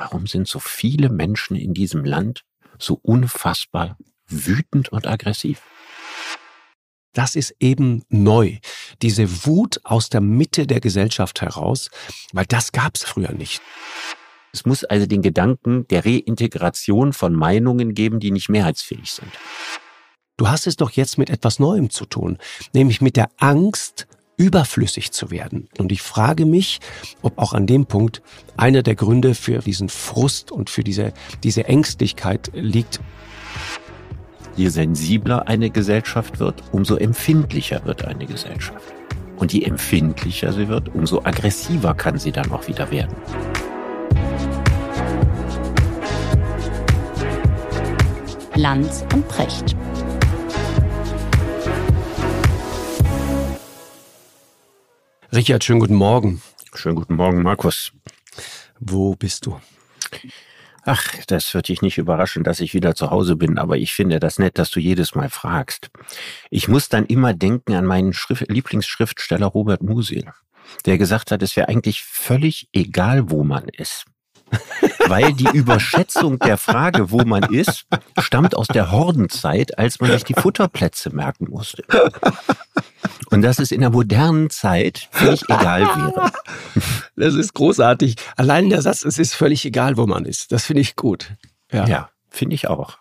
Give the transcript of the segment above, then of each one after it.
warum sind so viele Menschen in diesem Land so unfassbar wütend und aggressiv? Das ist eben neu. Diese Wut aus der Mitte der Gesellschaft heraus, weil das gab es früher nicht. Es muss also den Gedanken der Reintegration von Meinungen geben, die nicht mehrheitsfähig sind. Du hast es doch jetzt mit etwas Neuem zu tun, nämlich mit der Angst, überflüssig zu werden. Und ich frage mich, ob auch an dem Punkt einer der Gründe für diesen Frust und für diese, diese Ängstlichkeit liegt. Je sensibler eine Gesellschaft wird, umso empfindlicher wird eine Gesellschaft. Und je empfindlicher sie wird, umso aggressiver kann sie dann auch wieder werden. Lanz und Precht. Richard, schönen guten Morgen. Schönen guten Morgen, Markus. Wo bist du? Ach, das wird dich nicht überraschen, dass ich wieder zu Hause bin, aber ich finde das nett, dass du jedes Mal fragst. Ich muss dann immer denken an meinen Schrift Lieblingsschriftsteller Robert Musil, der gesagt hat, es wäre eigentlich völlig egal, wo man ist. Weil die Überschätzung der Frage, wo man ist, stammt aus der Hordenzeit, als man sich die Futterplätze merken musste. Und dass es in der modernen Zeit völlig egal wäre. Das ist großartig. Allein der Satz, es ist völlig egal, wo man ist. Das finde ich gut. Ja, ja finde ich auch.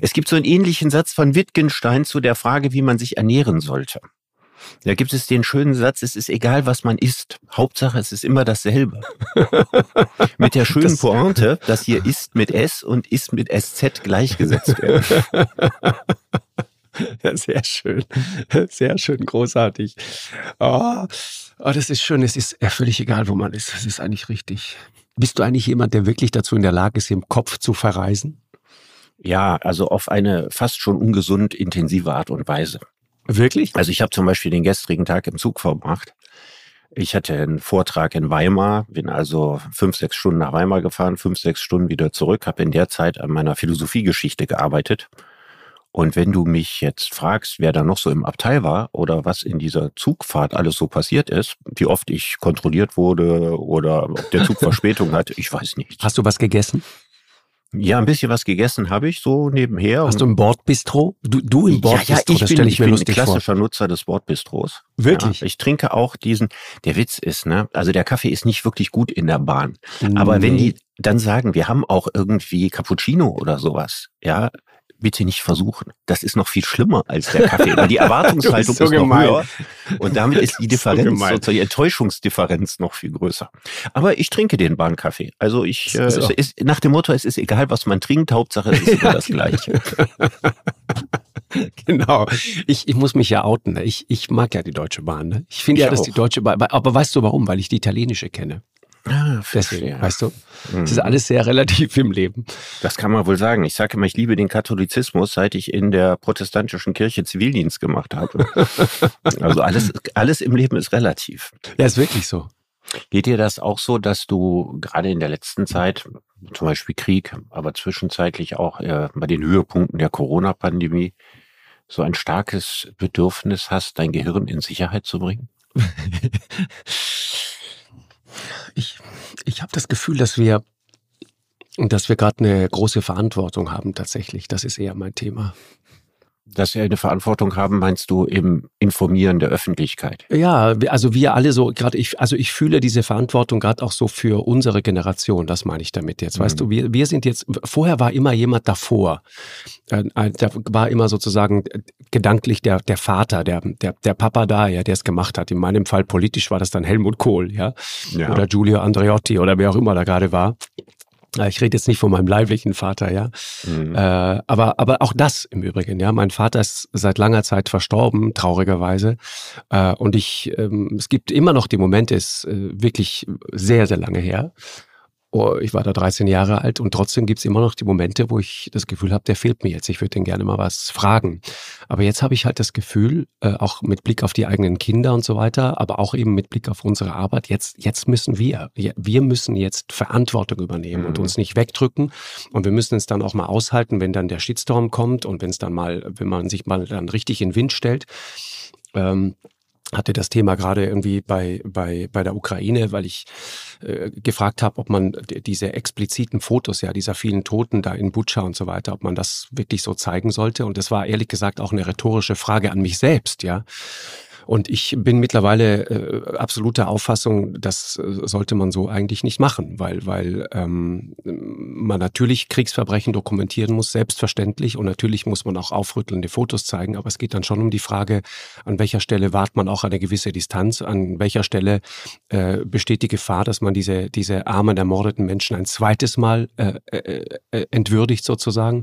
Es gibt so einen ähnlichen Satz von Wittgenstein zu der Frage, wie man sich ernähren sollte. Da gibt es den schönen Satz, es ist egal, was man isst. Hauptsache, es ist immer dasselbe. mit der schönen das Pointe, dass hier ist mit S und ist mit SZ gleichgesetzt werden. Sehr schön. Sehr schön, großartig. Oh, oh, das ist schön. Es ist völlig egal, wo man ist. Das ist eigentlich richtig. Bist du eigentlich jemand, der wirklich dazu in der Lage ist, im Kopf zu verreisen? Ja, also auf eine fast schon ungesund intensive Art und Weise. Wirklich? Also ich habe zum Beispiel den gestrigen Tag im Zug verbracht. Ich hatte einen Vortrag in Weimar, bin also fünf, sechs Stunden nach Weimar gefahren, fünf, sechs Stunden wieder zurück, habe in der Zeit an meiner Philosophiegeschichte gearbeitet. Und wenn du mich jetzt fragst, wer da noch so im Abteil war oder was in dieser Zugfahrt alles so passiert ist, wie oft ich kontrolliert wurde oder ob der Zug Verspätung hat, ich weiß nicht. Hast du was gegessen? Ja, ein bisschen was gegessen habe ich so nebenher. Hast du ein Bordbistro? Du, du im Bordbistro? Ja, ja, ich das bin, ich, bin ein klassischer vor. Nutzer des Bordbistros. Wirklich? Ja, ich trinke auch diesen, der Witz ist, ne, also der Kaffee ist nicht wirklich gut in der Bahn. Aber wenn die dann sagen, wir haben auch irgendwie Cappuccino oder sowas, ja, bitte nicht versuchen. Das ist noch viel schlimmer als der Kaffee, weil die Erwartungshaltung so ist noch gemein. höher. Und damit ist die Differenz, so die Enttäuschungsdifferenz noch viel größer. Aber ich trinke den Bahnkaffee. Also ich, äh, es ist, nach dem Motto, es ist egal, was man trinkt, Hauptsache es ist immer das Gleiche. genau. Ich, ich muss mich ja outen. Ne? Ich, ich mag ja die Deutsche Bahn. Ne? Ich finde ja, dass die Deutsche Bahn, aber weißt du warum? Weil ich die italienische kenne. Ah, Deswegen, weißt du, es ist mhm. alles sehr relativ im Leben. Das kann man wohl sagen. Ich sage immer, ich liebe den Katholizismus, seit ich in der protestantischen Kirche Zivildienst gemacht habe. also alles, alles im Leben ist relativ. Ja, ist wirklich so. Geht dir das auch so, dass du gerade in der letzten Zeit, zum Beispiel Krieg, aber zwischenzeitlich auch äh, bei den Höhepunkten der Corona-Pandemie, so ein starkes Bedürfnis hast, dein Gehirn in Sicherheit zu bringen? ich, ich habe das Gefühl, dass wir, dass wir gerade eine große Verantwortung haben tatsächlich. Das ist eher mein Thema dass wir eine Verantwortung haben, meinst du im Informieren der Öffentlichkeit? Ja, also wir alle so, gerade ich, also ich fühle diese Verantwortung gerade auch so für unsere Generation, das meine ich damit jetzt. Mhm. Weißt du, wir, wir sind jetzt, vorher war immer jemand davor. Äh, äh da war immer sozusagen gedanklich der, der Vater, der, der, der Papa da, ja, der es gemacht hat. In meinem Fall politisch war das dann Helmut Kohl, ja. ja. Oder Giulio Andreotti oder wer auch immer da gerade war. Ich rede jetzt nicht von meinem leiblichen Vater, ja. Mhm. Äh, aber, aber auch das im Übrigen, ja. Mein Vater ist seit langer Zeit verstorben, traurigerweise. Äh, und ich, ähm, es gibt immer noch die Momente, ist äh, wirklich sehr, sehr lange her, Oh, ich war da 13 Jahre alt und trotzdem gibt es immer noch die Momente, wo ich das Gefühl habe, der fehlt mir jetzt. Ich würde den gerne mal was fragen. Aber jetzt habe ich halt das Gefühl, äh, auch mit Blick auf die eigenen Kinder und so weiter, aber auch eben mit Blick auf unsere Arbeit, jetzt, jetzt müssen wir, wir müssen jetzt Verantwortung übernehmen mhm. und uns nicht wegdrücken. Und wir müssen es dann auch mal aushalten, wenn dann der Shitstorm kommt und wenn es dann mal, wenn man sich mal dann richtig in Wind stellt. Ähm, hatte das Thema gerade irgendwie bei, bei, bei der Ukraine, weil ich äh, gefragt habe, ob man diese expliziten Fotos, ja, dieser vielen Toten da in Butscha und so weiter, ob man das wirklich so zeigen sollte. Und das war ehrlich gesagt auch eine rhetorische Frage an mich selbst, ja. Und ich bin mittlerweile äh, absoluter Auffassung, das äh, sollte man so eigentlich nicht machen, weil, weil ähm, man natürlich Kriegsverbrechen dokumentieren muss, selbstverständlich. Und natürlich muss man auch aufrüttelnde Fotos zeigen. Aber es geht dann schon um die Frage, an welcher Stelle wahrt man auch eine gewisse Distanz, an welcher Stelle äh, besteht die Gefahr, dass man diese, diese armen, ermordeten Menschen ein zweites Mal äh, äh, äh entwürdigt sozusagen.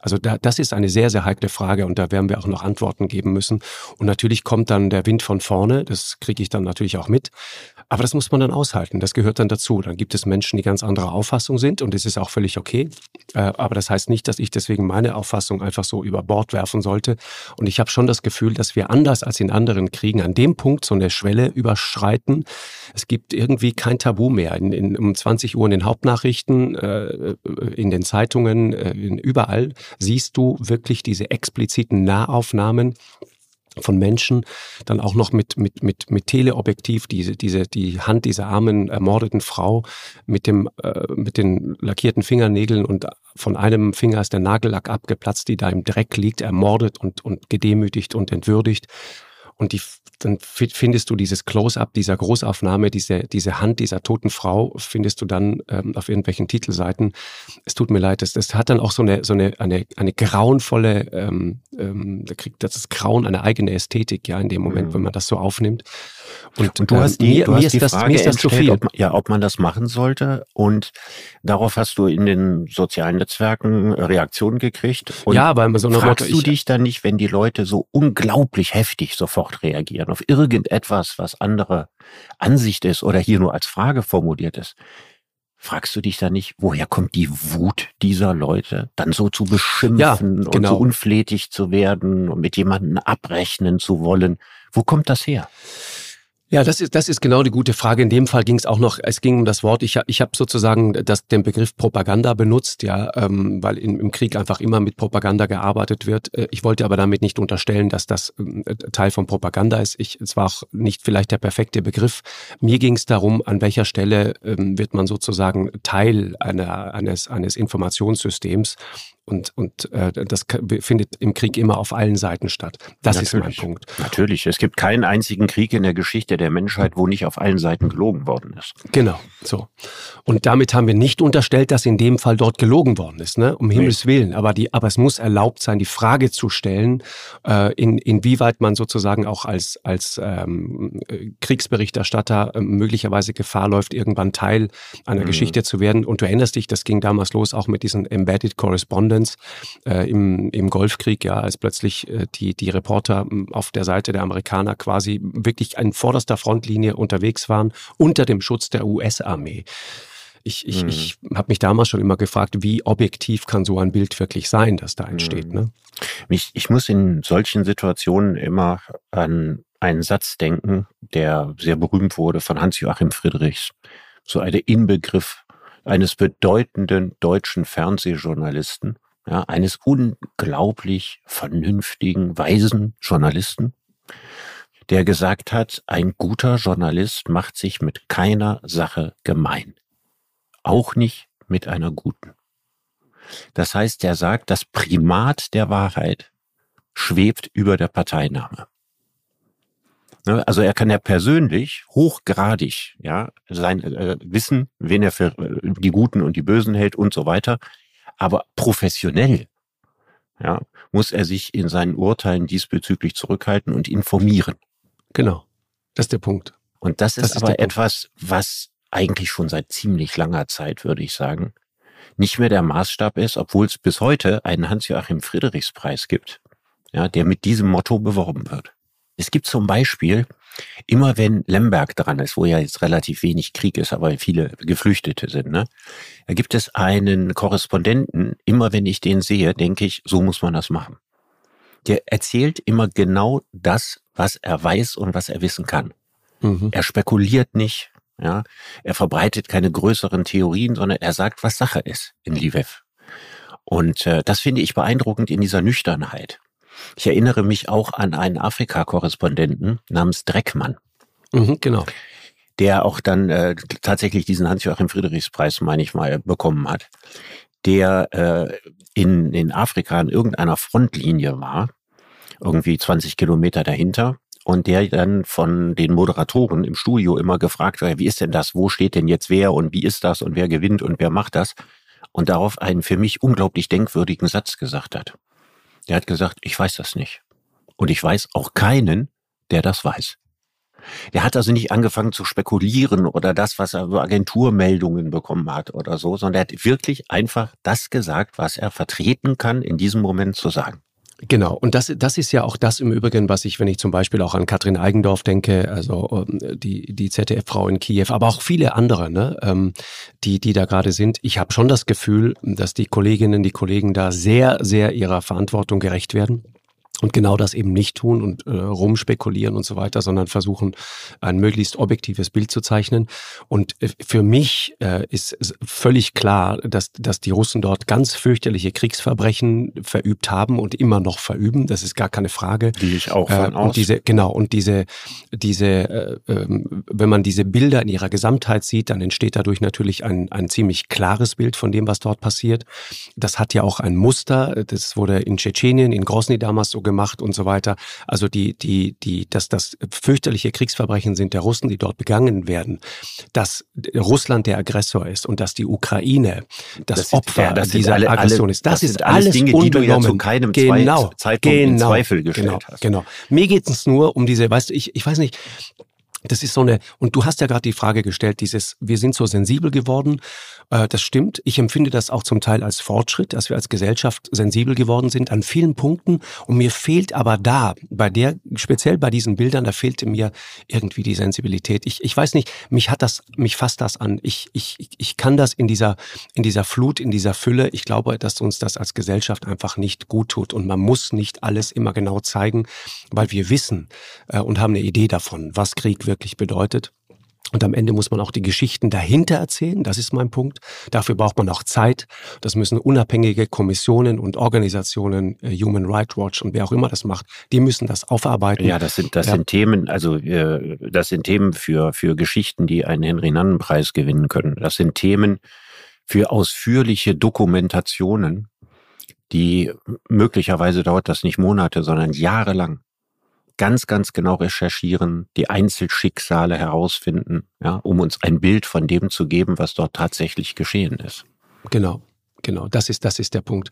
Also da, das ist eine sehr, sehr heikle Frage und da werden wir auch noch Antworten geben müssen. Und natürlich kommt dann der Wind von vorne, das kriege ich dann natürlich auch mit. Aber das muss man dann aushalten, das gehört dann dazu. Dann gibt es Menschen, die ganz anderer Auffassung sind und das ist auch völlig okay. Äh, aber das heißt nicht, dass ich deswegen meine Auffassung einfach so über Bord werfen sollte. Und ich habe schon das Gefühl, dass wir anders als in anderen Kriegen an dem Punkt so eine Schwelle überschreiten. Es gibt irgendwie kein Tabu mehr. In, in, um 20 Uhr in den Hauptnachrichten, äh, in den Zeitungen, äh, überall siehst du wirklich diese expliziten Nahaufnahmen von Menschen, dann auch noch mit, mit, mit, mit Teleobjektiv, diese, diese, die Hand dieser armen, ermordeten Frau mit dem, äh, mit den lackierten Fingernägeln und von einem Finger ist der Nagellack abgeplatzt, die da im Dreck liegt, ermordet und, und gedemütigt und entwürdigt. Und die, dann findest du dieses Close-up dieser Großaufnahme, diese, diese Hand dieser toten Frau, findest du dann ähm, auf irgendwelchen Titelseiten. Es tut mir leid, das, das hat dann auch so eine, so eine, eine, eine grauenvolle, ähm, ähm, da kriegt das Grauen eine eigene Ästhetik, ja, in dem Moment, mhm. wenn man das so aufnimmt. Und, und du hast die, mir, du hast die das, Frage ist das zu viel. Ob, ja, ob man das machen sollte. Und darauf hast du in den sozialen Netzwerken Reaktionen gekriegt. Und ja, aber so eine fragst Motto, du dich dann nicht, wenn die Leute so unglaublich heftig sofort reagieren auf irgendetwas, was andere Ansicht ist oder hier nur als Frage formuliert ist? Fragst du dich da nicht, woher kommt die Wut dieser Leute, dann so zu beschimpfen ja, genau. und so unflätig zu werden und mit jemandem abrechnen zu wollen? Wo kommt das her? Ja, das ist, das ist genau die gute Frage. In dem Fall ging es auch noch, es ging um das Wort, ich, ich habe sozusagen das, den Begriff Propaganda benutzt, ja, ähm, weil in, im Krieg einfach immer mit Propaganda gearbeitet wird. Äh, ich wollte aber damit nicht unterstellen, dass das ähm, Teil von Propaganda ist. Ich, es war auch nicht vielleicht der perfekte Begriff. Mir ging es darum, an welcher Stelle ähm, wird man sozusagen Teil einer, eines, eines Informationssystems und, und äh, das findet im Krieg immer auf allen Seiten statt. Das Natürlich. ist mein Punkt. Natürlich. Es gibt keinen einzigen Krieg in der Geschichte der Menschheit, wo nicht auf allen Seiten gelogen worden ist. Genau, so. Und damit haben wir nicht unterstellt, dass in dem Fall dort gelogen worden ist, ne? Um nee. Himmels Willen. Aber, die, aber es muss erlaubt sein, die Frage zu stellen, äh, in, inwieweit man sozusagen auch als, als ähm, Kriegsberichterstatter äh, möglicherweise Gefahr läuft, irgendwann Teil einer mhm. Geschichte zu werden. Und du erinnerst dich, das ging damals los auch mit diesen Embedded Correspondents Independence äh, im, im Golfkrieg, ja, als plötzlich äh, die, die Reporter hm, auf der Seite der Amerikaner quasi wirklich an vorderster Frontlinie unterwegs waren, unter dem Schutz der US-Armee. Ich, ich, mhm. ich habe mich damals schon immer gefragt, wie objektiv kann so ein Bild wirklich sein, das da entsteht. Mhm. Ne? Ich, ich muss in solchen Situationen immer an einen Satz denken, der sehr berühmt wurde von Hans-Joachim Friedrichs. So eine Inbegriff eines bedeutenden deutschen Fernsehjournalisten, ja, eines unglaublich vernünftigen, weisen Journalisten, der gesagt hat, ein guter Journalist macht sich mit keiner Sache gemein. Auch nicht mit einer guten. Das heißt, er sagt, das Primat der Wahrheit schwebt über der Parteinahme. Ne? Also er kann ja persönlich hochgradig ja sein äh, Wissen, wen er für äh, die Guten und die Bösen hält und so weiter. Aber professionell ja, muss er sich in seinen Urteilen diesbezüglich zurückhalten und informieren. Genau, das ist der Punkt. Und das ist, das ist aber etwas, was eigentlich schon seit ziemlich langer Zeit, würde ich sagen, nicht mehr der Maßstab ist, obwohl es bis heute einen Hans-Joachim Friedrichs Preis gibt, ja, der mit diesem Motto beworben wird. Es gibt zum Beispiel, immer wenn Lemberg dran ist, wo ja jetzt relativ wenig Krieg ist, aber viele Geflüchtete sind, ne, da gibt es einen Korrespondenten, immer wenn ich den sehe, denke ich, so muss man das machen. Der erzählt immer genau das, was er weiß und was er wissen kann. Mhm. Er spekuliert nicht, ja, er verbreitet keine größeren Theorien, sondern er sagt, was Sache ist in Lviv. Und äh, das finde ich beeindruckend in dieser Nüchternheit. Ich erinnere mich auch an einen Afrika-Korrespondenten namens Dreckmann. Mhm, genau. Der auch dann äh, tatsächlich diesen Hans-Joachim Friedrichs-Preis, meine ich mal, bekommen hat. Der äh, in, in Afrika in irgendeiner Frontlinie war, irgendwie 20 Kilometer dahinter und der dann von den Moderatoren im Studio immer gefragt wird, wie ist denn das, wo steht denn jetzt wer und wie ist das und wer gewinnt und wer macht das und darauf einen für mich unglaublich denkwürdigen Satz gesagt hat. Der hat gesagt, ich weiß das nicht und ich weiß auch keinen, der das weiß. Der hat also nicht angefangen zu spekulieren oder das, was er über Agenturmeldungen bekommen hat oder so, sondern er hat wirklich einfach das gesagt, was er vertreten kann, in diesem Moment zu sagen. Genau, und das, das ist ja auch das im Übrigen, was ich, wenn ich zum Beispiel auch an Katrin Eigendorf denke, also ähm, die, die ZDF-Frau in Kiew, aber auch viele andere, ne, ähm, die, die da gerade sind. Ich habe schon das Gefühl, dass die Kolleginnen, die Kollegen da sehr, sehr ihrer Verantwortung gerecht werden und genau das eben nicht tun und äh, rumspekulieren und so weiter, sondern versuchen, ein möglichst objektives Bild zu zeichnen. Und äh, für mich äh, ist völlig klar, dass, dass die Russen dort ganz fürchterliche Kriegsverbrechen verübt haben und immer noch verüben. Das ist gar keine Frage. Die ich auch von äh, und diese genau und diese diese äh, äh, wenn man diese Bilder in ihrer Gesamtheit sieht, dann entsteht dadurch natürlich ein ein ziemlich klares Bild von dem, was dort passiert. Das hat ja auch ein Muster. Das wurde in Tschetschenien, in Grosny damals so gemacht gemacht und so weiter. Also die, die, die, dass das fürchterliche Kriegsverbrechen sind der Russen, die dort begangen werden, dass Russland der Aggressor ist und dass die Ukraine das, das Opfer ja, das dieser alle, Aggression ist. Das, das ist alles Dinge, die du ja zu keinem genau, Zeitpunkt genau, in Zweifel gestellt genau, hast. Genau. Mir geht es nur um diese, weißt du, ich, ich weiß nicht, das ist so eine, und du hast ja gerade die Frage gestellt, dieses, wir sind so sensibel geworden. Äh, das stimmt. Ich empfinde das auch zum Teil als Fortschritt, dass wir als Gesellschaft sensibel geworden sind an vielen Punkten. Und mir fehlt aber da, bei der, speziell bei diesen Bildern, da fehlte mir irgendwie die Sensibilität. Ich, ich weiß nicht, mich hat das, mich fasst das an. Ich, ich, ich kann das in dieser, in dieser Flut, in dieser Fülle. Ich glaube, dass uns das als Gesellschaft einfach nicht gut tut. Und man muss nicht alles immer genau zeigen, weil wir wissen äh, und haben eine Idee davon, was Krieg wirklich bedeutet. Und am Ende muss man auch die Geschichten dahinter erzählen. Das ist mein Punkt. Dafür braucht man auch Zeit. Das müssen unabhängige Kommissionen und Organisationen, äh, Human Rights Watch und wer auch immer das macht, die müssen das aufarbeiten. Ja, das sind, das ja. sind Themen, also äh, das sind Themen für, für Geschichten, die einen Henry-Nannen-Preis gewinnen können. Das sind Themen für ausführliche Dokumentationen, die möglicherweise dauert das nicht Monate, sondern jahrelang ganz, ganz genau recherchieren, die Einzelschicksale herausfinden, ja, um uns ein Bild von dem zu geben, was dort tatsächlich geschehen ist. Genau, genau. Das ist, das ist der Punkt.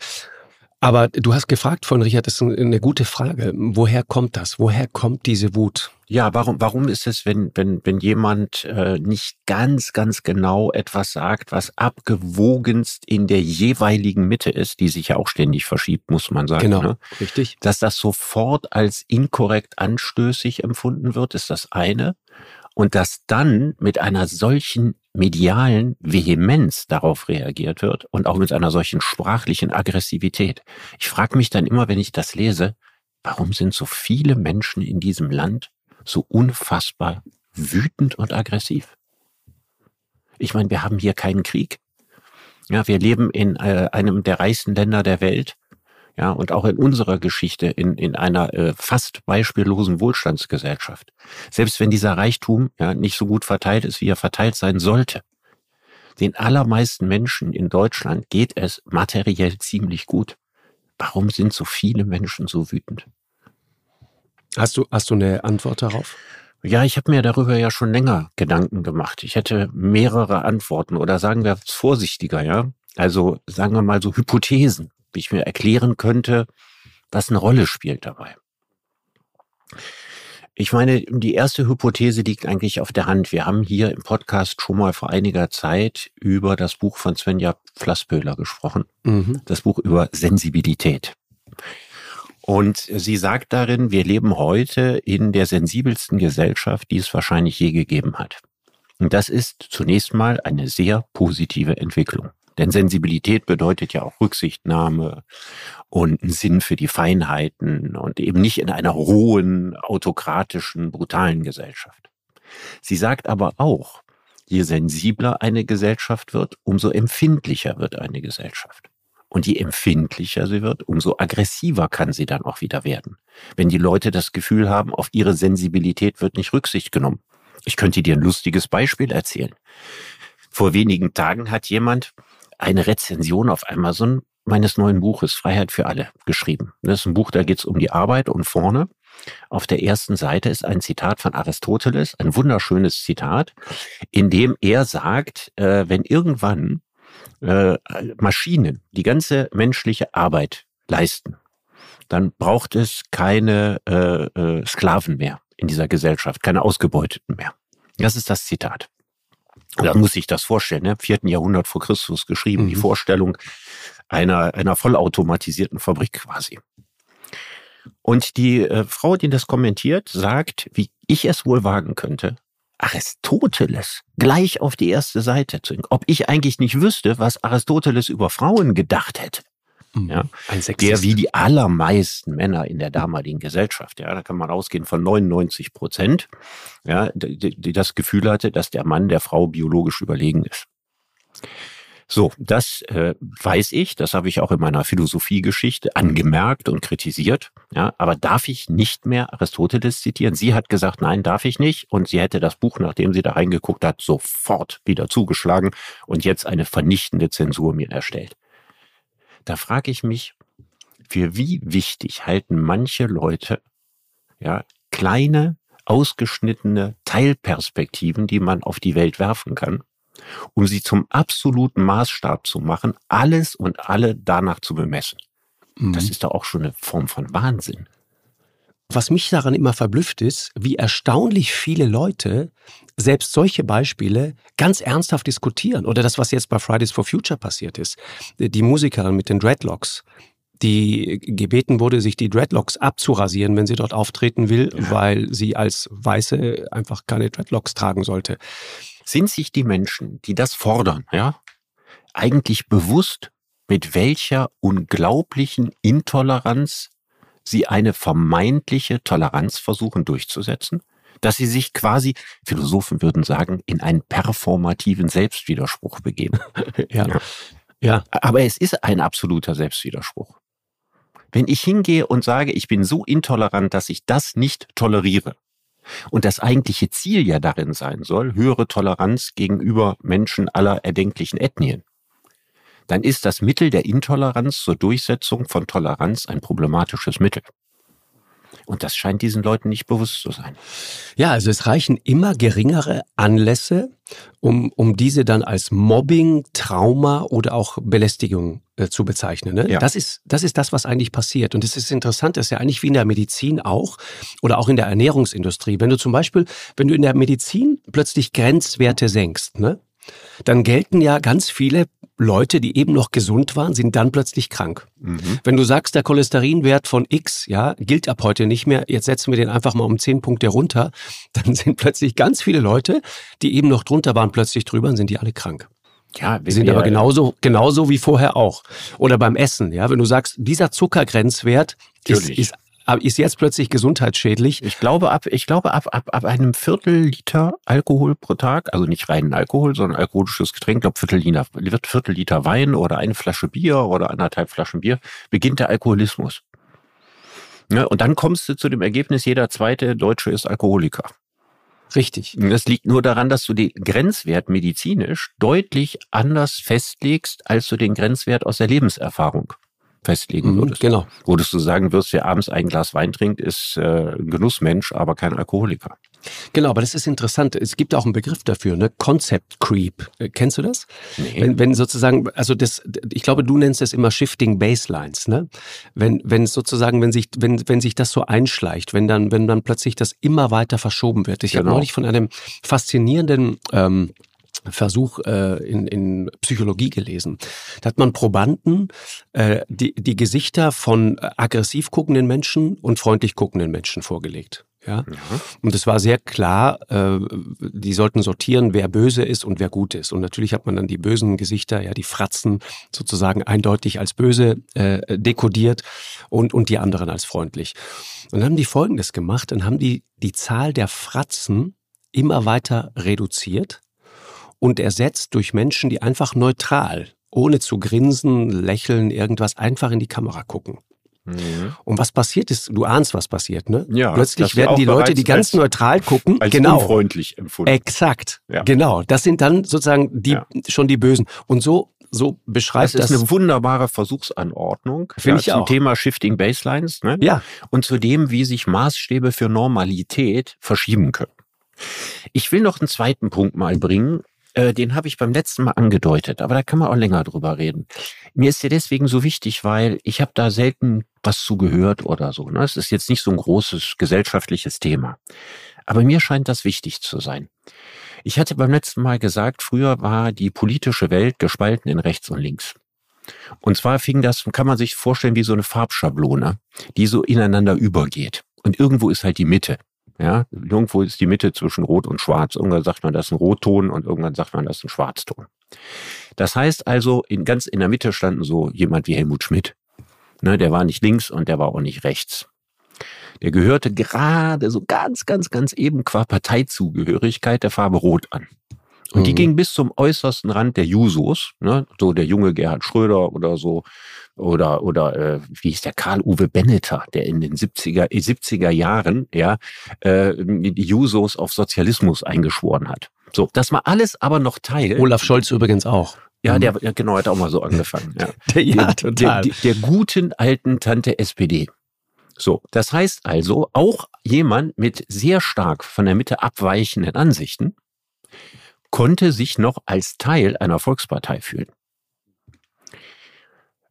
Aber du hast gefragt von Richard, das ist eine gute Frage. Woher kommt das? Woher kommt diese Wut? Ja, warum, warum ist es, wenn, wenn, wenn jemand äh, nicht ganz, ganz genau etwas sagt, was abgewogenst in der jeweiligen Mitte ist, die sich ja auch ständig verschiebt, muss man sagen. Genau, ne? richtig. Dass das sofort als inkorrekt anstößig empfunden wird, ist das eine. Und dass dann mit einer solchen medialen Vehemenz darauf reagiert wird und auch mit einer solchen sprachlichen Aggressivität. Ich frage mich dann immer, wenn ich das lese, warum sind so viele Menschen in diesem Land so unfassbar wütend und aggressiv? Ich meine, wir haben hier keinen Krieg. Ja, wir leben in äh, einem der reichsten Länder der Welt. Ja, und auch in unserer Geschichte in, in einer äh, fast beispiellosen Wohlstandsgesellschaft. Selbst wenn dieser Reichtum ja nicht so gut verteilt ist, wie er verteilt sein sollte. Den allermeisten Menschen in Deutschland geht es materiell ziemlich gut. Warum sind so viele Menschen so wütend? Hast du, hast du eine Antwort darauf? Ja, ich habe mir darüber ja schon länger Gedanken gemacht. Ich hätte mehrere Antworten oder sagen wir es vorsichtiger, ja. Also sagen wir mal so Hypothesen ich mir erklären könnte, was eine Rolle spielt dabei. Ich meine, die erste Hypothese liegt eigentlich auf der Hand. Wir haben hier im Podcast schon mal vor einiger Zeit über das Buch von Svenja Flasspöhler gesprochen. Mhm. Das Buch über Sensibilität. Und sie sagt darin, wir leben heute in der sensibelsten Gesellschaft, die es wahrscheinlich je gegeben hat. Und das ist zunächst mal eine sehr positive Entwicklung. Denn Sensibilität bedeutet ja auch Rücksichtnahme und einen Sinn für die Feinheiten und eben nicht in einer rohen, autokratischen, brutalen Gesellschaft. Sie sagt aber auch, je sensibler eine Gesellschaft wird, umso empfindlicher wird eine Gesellschaft. Und je empfindlicher sie wird, umso aggressiver kann sie dann auch wieder werden. Wenn die Leute das Gefühl haben, auf ihre Sensibilität wird nicht Rücksicht genommen. Ich könnte dir ein lustiges Beispiel erzählen. Vor wenigen Tagen hat jemand eine Rezension auf Amazon meines neuen Buches Freiheit für alle geschrieben. Das ist ein Buch, da geht es um die Arbeit und vorne auf der ersten Seite ist ein Zitat von Aristoteles, ein wunderschönes Zitat, in dem er sagt, äh, wenn irgendwann äh, Maschinen die ganze menschliche Arbeit leisten, dann braucht es keine äh, äh, Sklaven mehr in dieser Gesellschaft, keine Ausgebeuteten mehr. Das ist das Zitat. Da muss ich das vorstellen, ne? vierten Jahrhundert vor Christus geschrieben, mhm. die Vorstellung einer, einer vollautomatisierten Fabrik quasi. Und die äh, Frau, die das kommentiert, sagt, wie ich es wohl wagen könnte, Aristoteles gleich auf die erste Seite zu, ob ich eigentlich nicht wüsste, was Aristoteles über Frauen gedacht hätte. Mhm. Ja, der wie die allermeisten Männer in der damaligen Gesellschaft, ja, da kann man ausgehen von 99 Prozent, ja, die, die das Gefühl hatte, dass der Mann der Frau biologisch überlegen ist. So, das äh, weiß ich, das habe ich auch in meiner Philosophiegeschichte angemerkt und kritisiert. Ja, aber darf ich nicht mehr Aristoteles zitieren? Sie hat gesagt, nein, darf ich nicht. Und sie hätte das Buch, nachdem sie da reingeguckt hat, sofort wieder zugeschlagen und jetzt eine vernichtende Zensur mir erstellt. Da frage ich mich, für wie wichtig halten manche Leute ja kleine ausgeschnittene Teilperspektiven, die man auf die Welt werfen kann, um sie zum absoluten Maßstab zu machen, alles und alle danach zu bemessen. Mhm. Das ist doch auch schon eine Form von Wahnsinn. Was mich daran immer verblüfft ist, wie erstaunlich viele Leute selbst solche Beispiele ganz ernsthaft diskutieren. Oder das, was jetzt bei Fridays for Future passiert ist. Die Musikerin mit den Dreadlocks, die gebeten wurde, sich die Dreadlocks abzurasieren, wenn sie dort auftreten will, ja. weil sie als Weiße einfach keine Dreadlocks tragen sollte. Sind sich die Menschen, die das fordern, ja, eigentlich bewusst, mit welcher unglaublichen Intoleranz sie eine vermeintliche Toleranz versuchen durchzusetzen? Dass sie sich quasi, Philosophen würden sagen, in einen performativen Selbstwiderspruch begeben. ja. ja. Ja. Aber es ist ein absoluter Selbstwiderspruch. Wenn ich hingehe und sage, ich bin so intolerant, dass ich das nicht toleriere, und das eigentliche Ziel ja darin sein soll, höhere Toleranz gegenüber Menschen aller erdenklichen Ethnien, dann ist das Mittel der Intoleranz zur Durchsetzung von Toleranz ein problematisches Mittel. Und das scheint diesen Leuten nicht bewusst zu sein. Ja, also es reichen immer geringere Anlässe, um, um diese dann als Mobbing, Trauma oder auch Belästigung äh, zu bezeichnen. Ne? Ja. Das, ist, das ist das, was eigentlich passiert. Und es ist interessant, das ist ja eigentlich wie in der Medizin auch oder auch in der Ernährungsindustrie. Wenn du zum Beispiel, wenn du in der Medizin plötzlich Grenzwerte senkst, ne? Dann gelten ja ganz viele Leute, die eben noch gesund waren, sind dann plötzlich krank. Mhm. Wenn du sagst, der Cholesterinwert von X, ja, gilt ab heute nicht mehr, jetzt setzen wir den einfach mal um zehn Punkte runter, dann sind plötzlich ganz viele Leute, die eben noch drunter waren, plötzlich drüber und sind die alle krank. Ja, wir sind aber genauso, genauso wie vorher auch. Oder beim Essen, ja, wenn du sagst, dieser Zuckergrenzwert ist, ist ist jetzt plötzlich gesundheitsschädlich. Ich glaube, ab, ich glaube, ab, ab, ab einem Viertel Liter Alkohol pro Tag, also nicht reinen Alkohol, sondern alkoholisches Getränk, glaube Viertel Liter, Viertel Liter Wein oder eine Flasche Bier oder anderthalb Flaschen Bier, beginnt der Alkoholismus. Ja, und dann kommst du zu dem Ergebnis, jeder zweite Deutsche ist Alkoholiker. Richtig. Das liegt nur daran, dass du den Grenzwert medizinisch deutlich anders festlegst, als du den Grenzwert aus der Lebenserfahrung festlegen mhm, würdest. Genau. Würdest du sagen wirst, wer abends ein Glas Wein trinkt, ist äh, ein Genussmensch, aber kein Alkoholiker. Genau, aber das ist interessant. Es gibt auch einen Begriff dafür, ne? Concept Creep. Äh, kennst du das? Nee. Wenn, wenn sozusagen, also das, ich glaube, du nennst es immer Shifting Baselines, ne? Wenn, wenn sozusagen, wenn sich, wenn, wenn sich das so einschleicht, wenn dann, wenn dann plötzlich das immer weiter verschoben wird. Ich genau. habe neulich von einem faszinierenden ähm, Versuch äh, in, in Psychologie gelesen. Da hat man Probanden äh, die, die Gesichter von aggressiv guckenden Menschen und freundlich guckenden Menschen vorgelegt. Ja? ja. Und es war sehr klar, äh, die sollten sortieren, wer böse ist und wer gut ist. Und natürlich hat man dann die bösen Gesichter, ja, die Fratzen sozusagen eindeutig als böse äh, dekodiert und, und die anderen als freundlich. Und dann haben die Folgendes gemacht, dann haben die die Zahl der Fratzen immer weiter reduziert und ersetzt durch Menschen, die einfach neutral ohne zu grinsen, lächeln, irgendwas, einfach in die Kamera gucken. Mhm. Und was passiert ist, du ahnst, was passiert, ne? Ja, Plötzlich werden die Leute, die ganz als, neutral gucken, als genau. unfreundlich empfunden. Exakt. Ja. Genau. Das sind dann sozusagen die, ja. schon die Bösen. Und so, so beschreibt das. Das ist eine wunderbare Versuchsanordnung. Finde ja, ich zum auch. Thema Shifting Baselines, ne? Ja. Und zu dem, wie sich Maßstäbe für Normalität verschieben können. Ich will noch einen zweiten Punkt mal bringen, äh, den habe ich beim letzten Mal angedeutet, aber da kann man auch länger drüber reden. Mir ist der deswegen so wichtig, weil ich habe da selten was zugehört oder so. Ne? Es ist jetzt nicht so ein großes gesellschaftliches Thema. Aber mir scheint das wichtig zu sein. Ich hatte beim letzten Mal gesagt, früher war die politische Welt gespalten in rechts und links. Und zwar fing das, kann man sich vorstellen, wie so eine Farbschablone, die so ineinander übergeht. Und irgendwo ist halt die Mitte. Ja, irgendwo ist die Mitte zwischen Rot und Schwarz. Irgendwann sagt man, das ist ein Rotton und irgendwann sagt man, das ist ein Schwarzton. Das heißt also, in, ganz in der Mitte standen so jemand wie Helmut Schmidt. Ne, der war nicht links und der war auch nicht rechts. Der gehörte gerade so ganz, ganz, ganz eben qua Parteizugehörigkeit der Farbe Rot an. Und mhm. die ging bis zum äußersten Rand der Jusos, ne? so der junge Gerhard Schröder oder so, oder, oder äh, wie hieß der Karl-Uwe Benneter, der in den 70er, 70er Jahren ja, äh, die Jusos auf Sozialismus eingeschworen hat. So, das war alles aber noch Teil. Olaf Scholz übrigens auch. Ja, der, ja, genau, hat auch mal so angefangen. Ja, der, ja total. Der, der, der guten alten Tante SPD. So, das heißt also, auch jemand mit sehr stark von der Mitte abweichenden Ansichten konnte sich noch als Teil einer Volkspartei fühlen.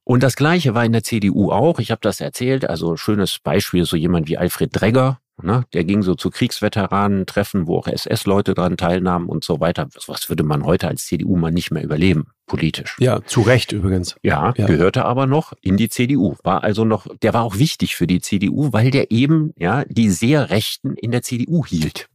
Und das Gleiche war in der CDU auch. Ich habe das erzählt. Also schönes Beispiel, so jemand wie Alfred Dregger, ne? der ging so zu Kriegsveteranen-Treffen, wo auch SS-Leute dran teilnahmen und so weiter. Was würde man heute als CDU mal nicht mehr überleben, politisch. Ja, zu Recht übrigens. Ja, ja, gehörte aber noch in die CDU. War also noch, der war auch wichtig für die CDU, weil der eben ja die sehr Rechten in der CDU hielt.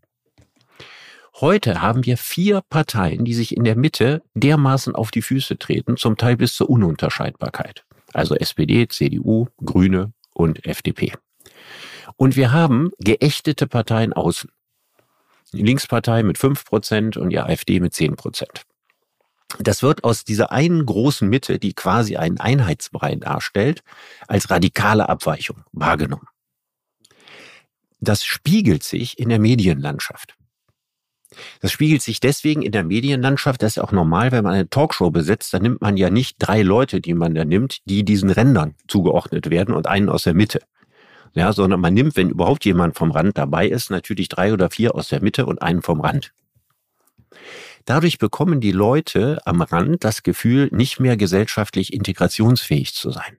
Heute haben wir vier Parteien, die sich in der Mitte dermaßen auf die Füße treten, zum Teil bis zur Ununterscheidbarkeit. Also SPD, CDU, Grüne und FDP. Und wir haben geächtete Parteien außen. Die Linkspartei mit fünf Prozent und die AfD mit zehn Prozent. Das wird aus dieser einen großen Mitte, die quasi einen Einheitsbrei darstellt, als radikale Abweichung wahrgenommen. Das spiegelt sich in der Medienlandschaft. Das spiegelt sich deswegen in der Medienlandschaft, das ist ja auch normal, wenn man eine Talkshow besetzt, dann nimmt man ja nicht drei Leute, die man da nimmt, die diesen Rändern zugeordnet werden und einen aus der Mitte. Ja, sondern man nimmt, wenn überhaupt jemand vom Rand dabei ist, natürlich drei oder vier aus der Mitte und einen vom Rand. Dadurch bekommen die Leute am Rand das Gefühl, nicht mehr gesellschaftlich integrationsfähig zu sein.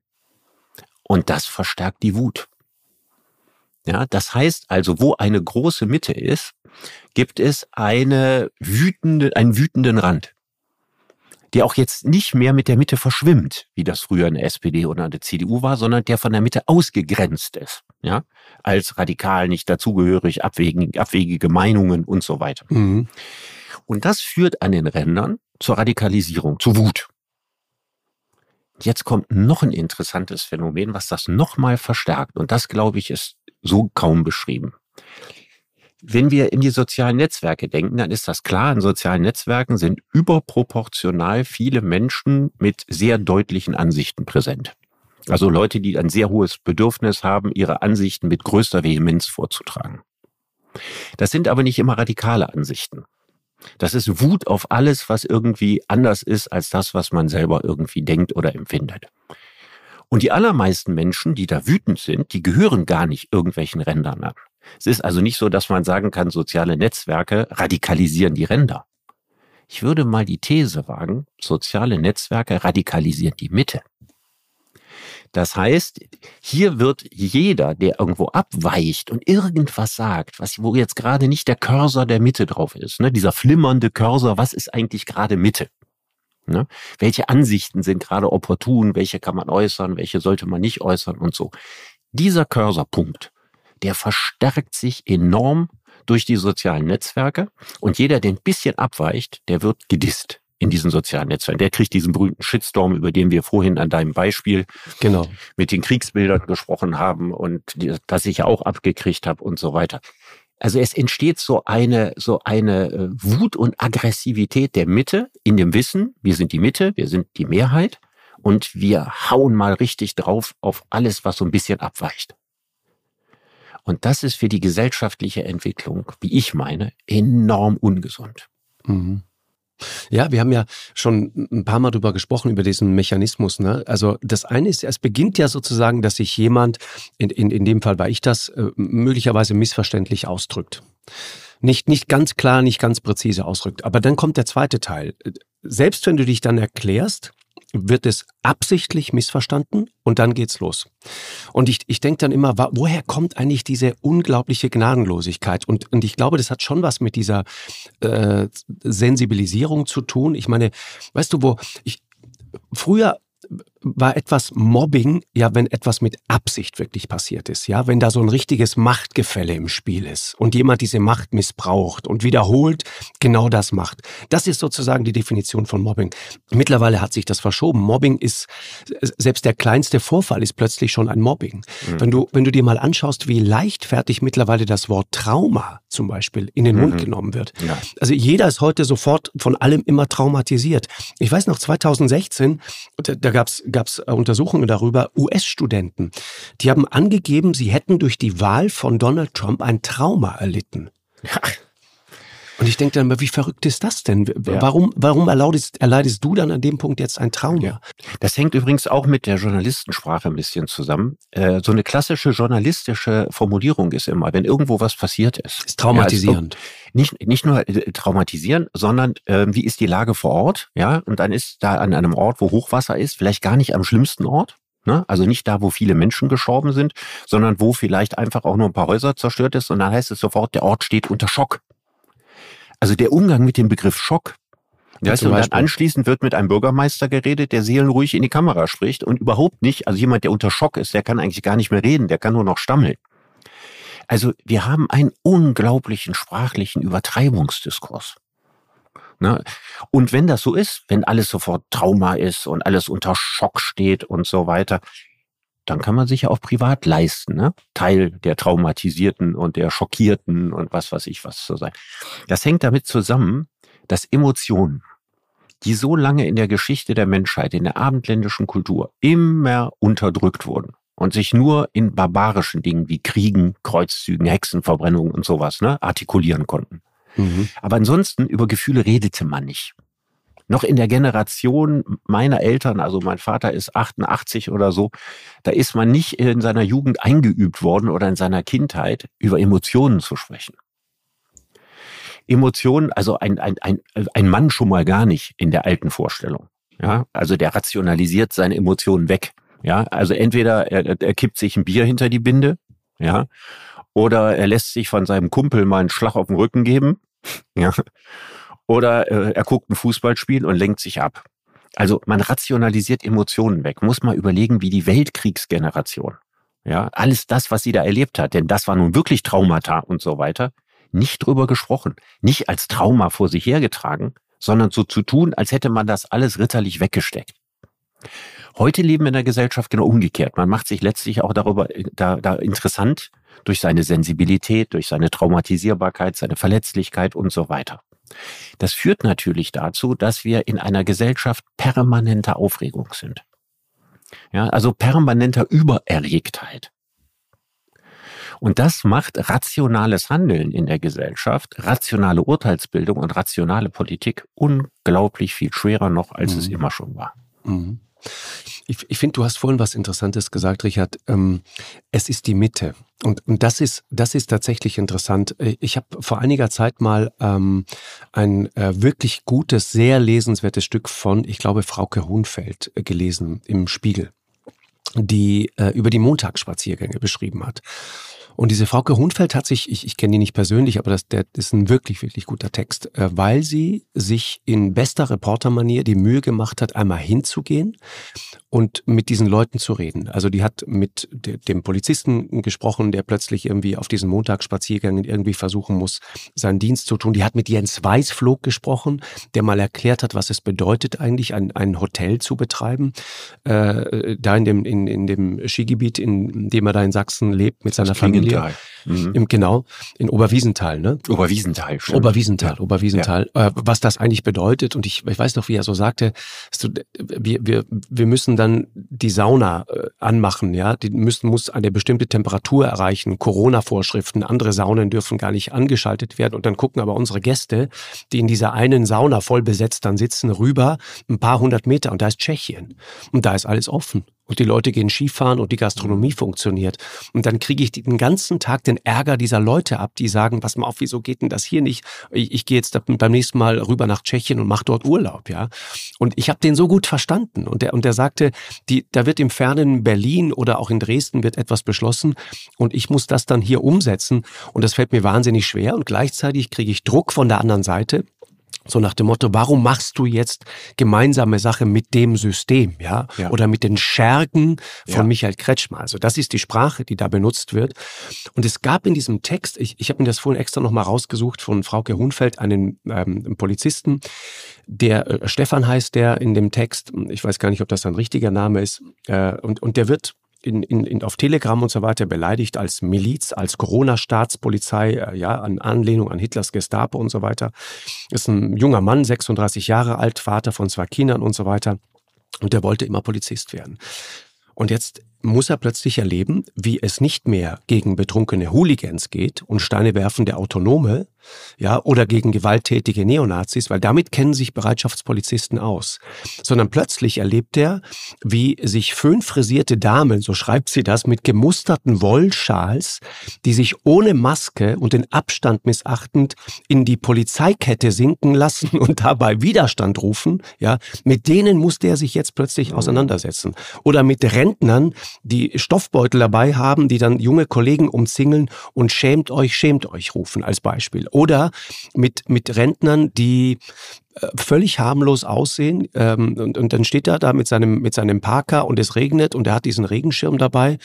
Und das verstärkt die Wut. Ja, das heißt also, wo eine große Mitte ist, gibt es eine wütende, einen wütenden Rand, der auch jetzt nicht mehr mit der Mitte verschwimmt, wie das früher in der SPD oder in der CDU war, sondern der von der Mitte ausgegrenzt ist, ja, als radikal nicht dazugehörig, abwegige, abwegige Meinungen und so weiter. Mhm. Und das führt an den Rändern zur Radikalisierung, zu Wut. Jetzt kommt noch ein interessantes Phänomen, was das nochmal verstärkt. Und das, glaube ich, ist so kaum beschrieben. Wenn wir in die sozialen Netzwerke denken, dann ist das klar, in sozialen Netzwerken sind überproportional viele Menschen mit sehr deutlichen Ansichten präsent. Also Leute, die ein sehr hohes Bedürfnis haben, ihre Ansichten mit größter Vehemenz vorzutragen. Das sind aber nicht immer radikale Ansichten. Das ist Wut auf alles, was irgendwie anders ist als das, was man selber irgendwie denkt oder empfindet. Und die allermeisten Menschen, die da wütend sind, die gehören gar nicht irgendwelchen Rändern an. Es ist also nicht so, dass man sagen kann, soziale Netzwerke radikalisieren die Ränder. Ich würde mal die These wagen, soziale Netzwerke radikalisieren die Mitte. Das heißt, hier wird jeder, der irgendwo abweicht und irgendwas sagt, was, wo jetzt gerade nicht der Cursor der Mitte drauf ist, ne, dieser flimmernde Cursor, was ist eigentlich gerade Mitte? Ne? Welche Ansichten sind gerade opportun, welche kann man äußern, welche sollte man nicht äußern und so. Dieser Cursorpunkt, der verstärkt sich enorm durch die sozialen Netzwerke und jeder, der ein bisschen abweicht, der wird gedisst in diesen sozialen Netzwerken. Der kriegt diesen berühmten Shitstorm, über den wir vorhin an deinem Beispiel genau. mit den Kriegsbildern gesprochen haben und das ich ja auch abgekriegt habe und so weiter. Also es entsteht so eine, so eine äh, Wut und Aggressivität der Mitte in dem Wissen, wir sind die Mitte, wir sind die Mehrheit und wir hauen mal richtig drauf auf alles, was so ein bisschen abweicht. Und das ist für die gesellschaftliche Entwicklung, wie ich meine, enorm ungesund. Mhm. Ja, wir haben ja schon ein paar Mal drüber gesprochen, über diesen Mechanismus. Ne? Also das eine ist, es beginnt ja sozusagen, dass sich jemand, in, in, in dem Fall war ich das, äh, möglicherweise missverständlich ausdrückt. Nicht, nicht ganz klar, nicht ganz präzise ausdrückt. Aber dann kommt der zweite Teil. Selbst wenn du dich dann erklärst, wird es absichtlich missverstanden und dann geht's los. Und ich, ich denke dann immer, woher kommt eigentlich diese unglaubliche Gnadenlosigkeit? Und, und ich glaube, das hat schon was mit dieser äh, Sensibilisierung zu tun. Ich meine, weißt du, wo ich früher war etwas Mobbing, ja, wenn etwas mit Absicht wirklich passiert ist, ja, wenn da so ein richtiges Machtgefälle im Spiel ist und jemand diese Macht missbraucht und wiederholt genau das macht. Das ist sozusagen die Definition von Mobbing. Mittlerweile hat sich das verschoben. Mobbing ist, selbst der kleinste Vorfall ist plötzlich schon ein Mobbing. Mhm. Wenn du, wenn du dir mal anschaust, wie leichtfertig mittlerweile das Wort Trauma zum Beispiel in den mhm. Mund genommen wird. Ja. Also jeder ist heute sofort von allem immer traumatisiert. Ich weiß noch, 2016, da, da gab's gab es äh, Untersuchungen darüber, US-Studenten, die haben angegeben, sie hätten durch die Wahl von Donald Trump ein Trauma erlitten. Und ich denke dann immer, wie verrückt ist das denn? Warum, warum erleidest, erleidest du dann an dem Punkt jetzt ein Trauma? Ja. Das hängt übrigens auch mit der Journalistensprache ein bisschen zusammen. Äh, so eine klassische journalistische Formulierung ist immer, wenn irgendwo was passiert ist. Ist traumatisierend. Also nicht, nicht nur äh, traumatisieren, sondern äh, wie ist die Lage vor Ort? Ja, und dann ist da an einem Ort, wo Hochwasser ist, vielleicht gar nicht am schlimmsten Ort. Ne? Also nicht da, wo viele Menschen gestorben sind, sondern wo vielleicht einfach auch nur ein paar Häuser zerstört ist. Und dann heißt es sofort, der Ort steht unter Schock. Also der Umgang mit dem Begriff Schock. Ja, weißt du, und dann anschließend wird mit einem Bürgermeister geredet, der seelenruhig in die Kamera spricht und überhaupt nicht, also jemand, der unter Schock ist, der kann eigentlich gar nicht mehr reden, der kann nur noch stammeln. Also wir haben einen unglaublichen sprachlichen Übertreibungsdiskurs. Ne? Und wenn das so ist, wenn alles sofort Trauma ist und alles unter Schock steht und so weiter, dann kann man sich ja auch privat leisten, ne? Teil der Traumatisierten und der Schockierten und was weiß ich was zu sein. Das hängt damit zusammen, dass Emotionen, die so lange in der Geschichte der Menschheit, in der abendländischen Kultur immer unterdrückt wurden, und sich nur in barbarischen Dingen wie Kriegen, Kreuzzügen, Hexenverbrennungen und sowas ne, artikulieren konnten. Mhm. Aber ansonsten über Gefühle redete man nicht. Noch in der Generation meiner Eltern, also mein Vater ist 88 oder so, da ist man nicht in seiner Jugend eingeübt worden oder in seiner Kindheit über Emotionen zu sprechen. Emotionen, also ein, ein, ein, ein Mann schon mal gar nicht in der alten Vorstellung. Ja, also der rationalisiert seine Emotionen weg. Ja, also entweder er, er kippt sich ein Bier hinter die Binde, ja, oder er lässt sich von seinem Kumpel mal einen Schlag auf den Rücken geben, ja, oder äh, er guckt ein Fußballspiel und lenkt sich ab. Also man rationalisiert Emotionen weg. Muss mal überlegen, wie die Weltkriegsgeneration, ja, alles das, was sie da erlebt hat, denn das war nun wirklich Traumata und so weiter, nicht drüber gesprochen, nicht als Trauma vor sich hergetragen, sondern so zu tun, als hätte man das alles ritterlich weggesteckt. Heute leben wir in der Gesellschaft genau umgekehrt. Man macht sich letztlich auch darüber da, da interessant durch seine Sensibilität, durch seine Traumatisierbarkeit, seine Verletzlichkeit und so weiter. Das führt natürlich dazu, dass wir in einer Gesellschaft permanenter Aufregung sind. Ja, also permanenter Übererregtheit. Und das macht rationales Handeln in der Gesellschaft, rationale Urteilsbildung und rationale Politik unglaublich viel schwerer noch, als mhm. es immer schon war. Mhm. Ich, ich finde, du hast vorhin was Interessantes gesagt, Richard. Ähm, es ist die Mitte. Und, und das ist das ist tatsächlich interessant. Äh, ich habe vor einiger Zeit mal ähm, ein äh, wirklich gutes, sehr lesenswertes Stück von, ich glaube, Frauke Hohnfeld äh, gelesen im Spiegel, die äh, über die Montagsspaziergänge beschrieben hat. Und diese Frauke Hohnfeld hat sich, ich, ich kenne die nicht persönlich, aber das, der, ist ein wirklich, wirklich guter Text, äh, weil sie sich in bester Reportermanier die Mühe gemacht hat, einmal hinzugehen und mit diesen Leuten zu reden. Also die hat mit de, dem Polizisten gesprochen, der plötzlich irgendwie auf diesen Montagsspaziergängen irgendwie versuchen muss, seinen Dienst zu tun. Die hat mit Jens Weißflog gesprochen, der mal erklärt hat, was es bedeutet eigentlich, ein, ein Hotel zu betreiben. Äh, da in dem, in, in dem Skigebiet, in dem er da in Sachsen lebt, mit seiner Familie. Geil. Mhm. Im, genau, in Oberwiesenthal, ne? Oberwiesenthal, stimmt. Oberwiesenthal, ja. Oberwiesenthal. Ja. Äh, was das eigentlich bedeutet, und ich, ich weiß noch, wie er so sagte, so, wir, wir, wir müssen dann die Sauna äh, anmachen, ja, die müssen, muss eine bestimmte Temperatur erreichen, Corona-Vorschriften, andere Saunen dürfen gar nicht angeschaltet werden und dann gucken aber unsere Gäste, die in dieser einen Sauna voll besetzt dann sitzen, rüber ein paar hundert Meter und da ist Tschechien und da ist alles offen und die Leute gehen Skifahren und die Gastronomie mhm. funktioniert. Und dann kriege ich den ganzen Tag den Ärger dieser Leute ab, die sagen, pass mal auf, wieso geht denn das hier nicht? Ich, ich gehe jetzt beim nächsten Mal rüber nach Tschechien und mache dort Urlaub, ja. Und ich habe den so gut verstanden. Und der, und der sagte, die, da wird im fernen Berlin oder auch in Dresden wird etwas beschlossen und ich muss das dann hier umsetzen. Und das fällt mir wahnsinnig schwer. Und gleichzeitig kriege ich Druck von der anderen Seite. So nach dem Motto, warum machst du jetzt gemeinsame Sache mit dem System, ja? ja. Oder mit den Schergen von ja. Michael Kretschmer. Also das ist die Sprache, die da benutzt wird. Und es gab in diesem Text, ich, ich habe mir das vorhin extra nochmal rausgesucht von Frauke Hunfeld, einen ähm, Polizisten, der äh, Stefan heißt der in dem Text, ich weiß gar nicht, ob das ein richtiger Name ist, äh, und, und der wird in, in, in, auf Telegram und so weiter beleidigt als Miliz, als Corona-Staatspolizei, äh, ja, an Anlehnung an Hitlers Gestapo und so weiter. Ist ein junger Mann, 36 Jahre alt, Vater von zwei Kindern und so weiter. Und der wollte immer Polizist werden. Und jetzt muss er plötzlich erleben, wie es nicht mehr gegen betrunkene Hooligans geht und Steine werfende Autonome, ja, oder gegen gewalttätige Neonazis, weil damit kennen sich Bereitschaftspolizisten aus, sondern plötzlich erlebt er, wie sich föhnfrisierte Damen, so schreibt sie das, mit gemusterten Wollschals, die sich ohne Maske und den Abstand missachtend in die Polizeikette sinken lassen und dabei Widerstand rufen, ja, mit denen musste er sich jetzt plötzlich mhm. auseinandersetzen. Oder mit Rentnern, die Stoffbeutel dabei haben, die dann junge Kollegen umzingeln und schämt euch, schämt euch rufen als Beispiel. Oder mit, mit Rentnern, die äh, völlig harmlos aussehen ähm, und, und dann steht er da mit seinem, mit seinem Parker und es regnet und er hat diesen Regenschirm dabei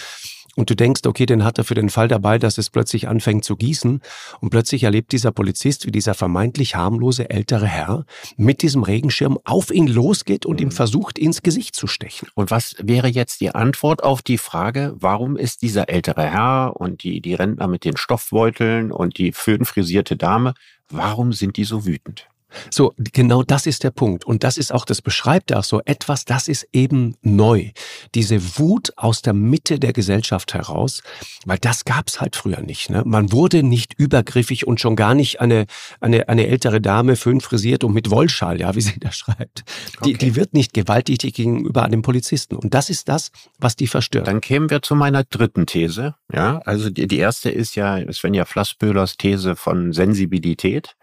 und du denkst, okay, den hat er für den Fall dabei, dass es plötzlich anfängt zu gießen und plötzlich erlebt dieser Polizist, wie dieser vermeintlich harmlose ältere Herr mit diesem Regenschirm auf ihn losgeht und mhm. ihm versucht, ins Gesicht zu stechen. Und was wäre jetzt die Antwort auf die Frage, warum ist dieser ältere Herr und die, die Rentner mit den Stoffbeuteln und die föhnfrisierte Dame, warum sind die so wütend? So, genau das ist der Punkt. Und das ist auch, das beschreibt auch so etwas, das ist eben neu. Diese Wut aus der Mitte der Gesellschaft heraus, weil das gab's halt früher nicht. Ne? Man wurde nicht übergriffig und schon gar nicht eine, eine, eine ältere Dame fünf frisiert und mit Wollschal, ja, wie sie da schreibt. Die, okay. die wird nicht gewalttätig gegenüber einem Polizisten. Und das ist das, was die verstört. Dann kämen wir zu meiner dritten These. Ja, also die, die erste ist ja Svenja Flassböhlers These von Sensibilität,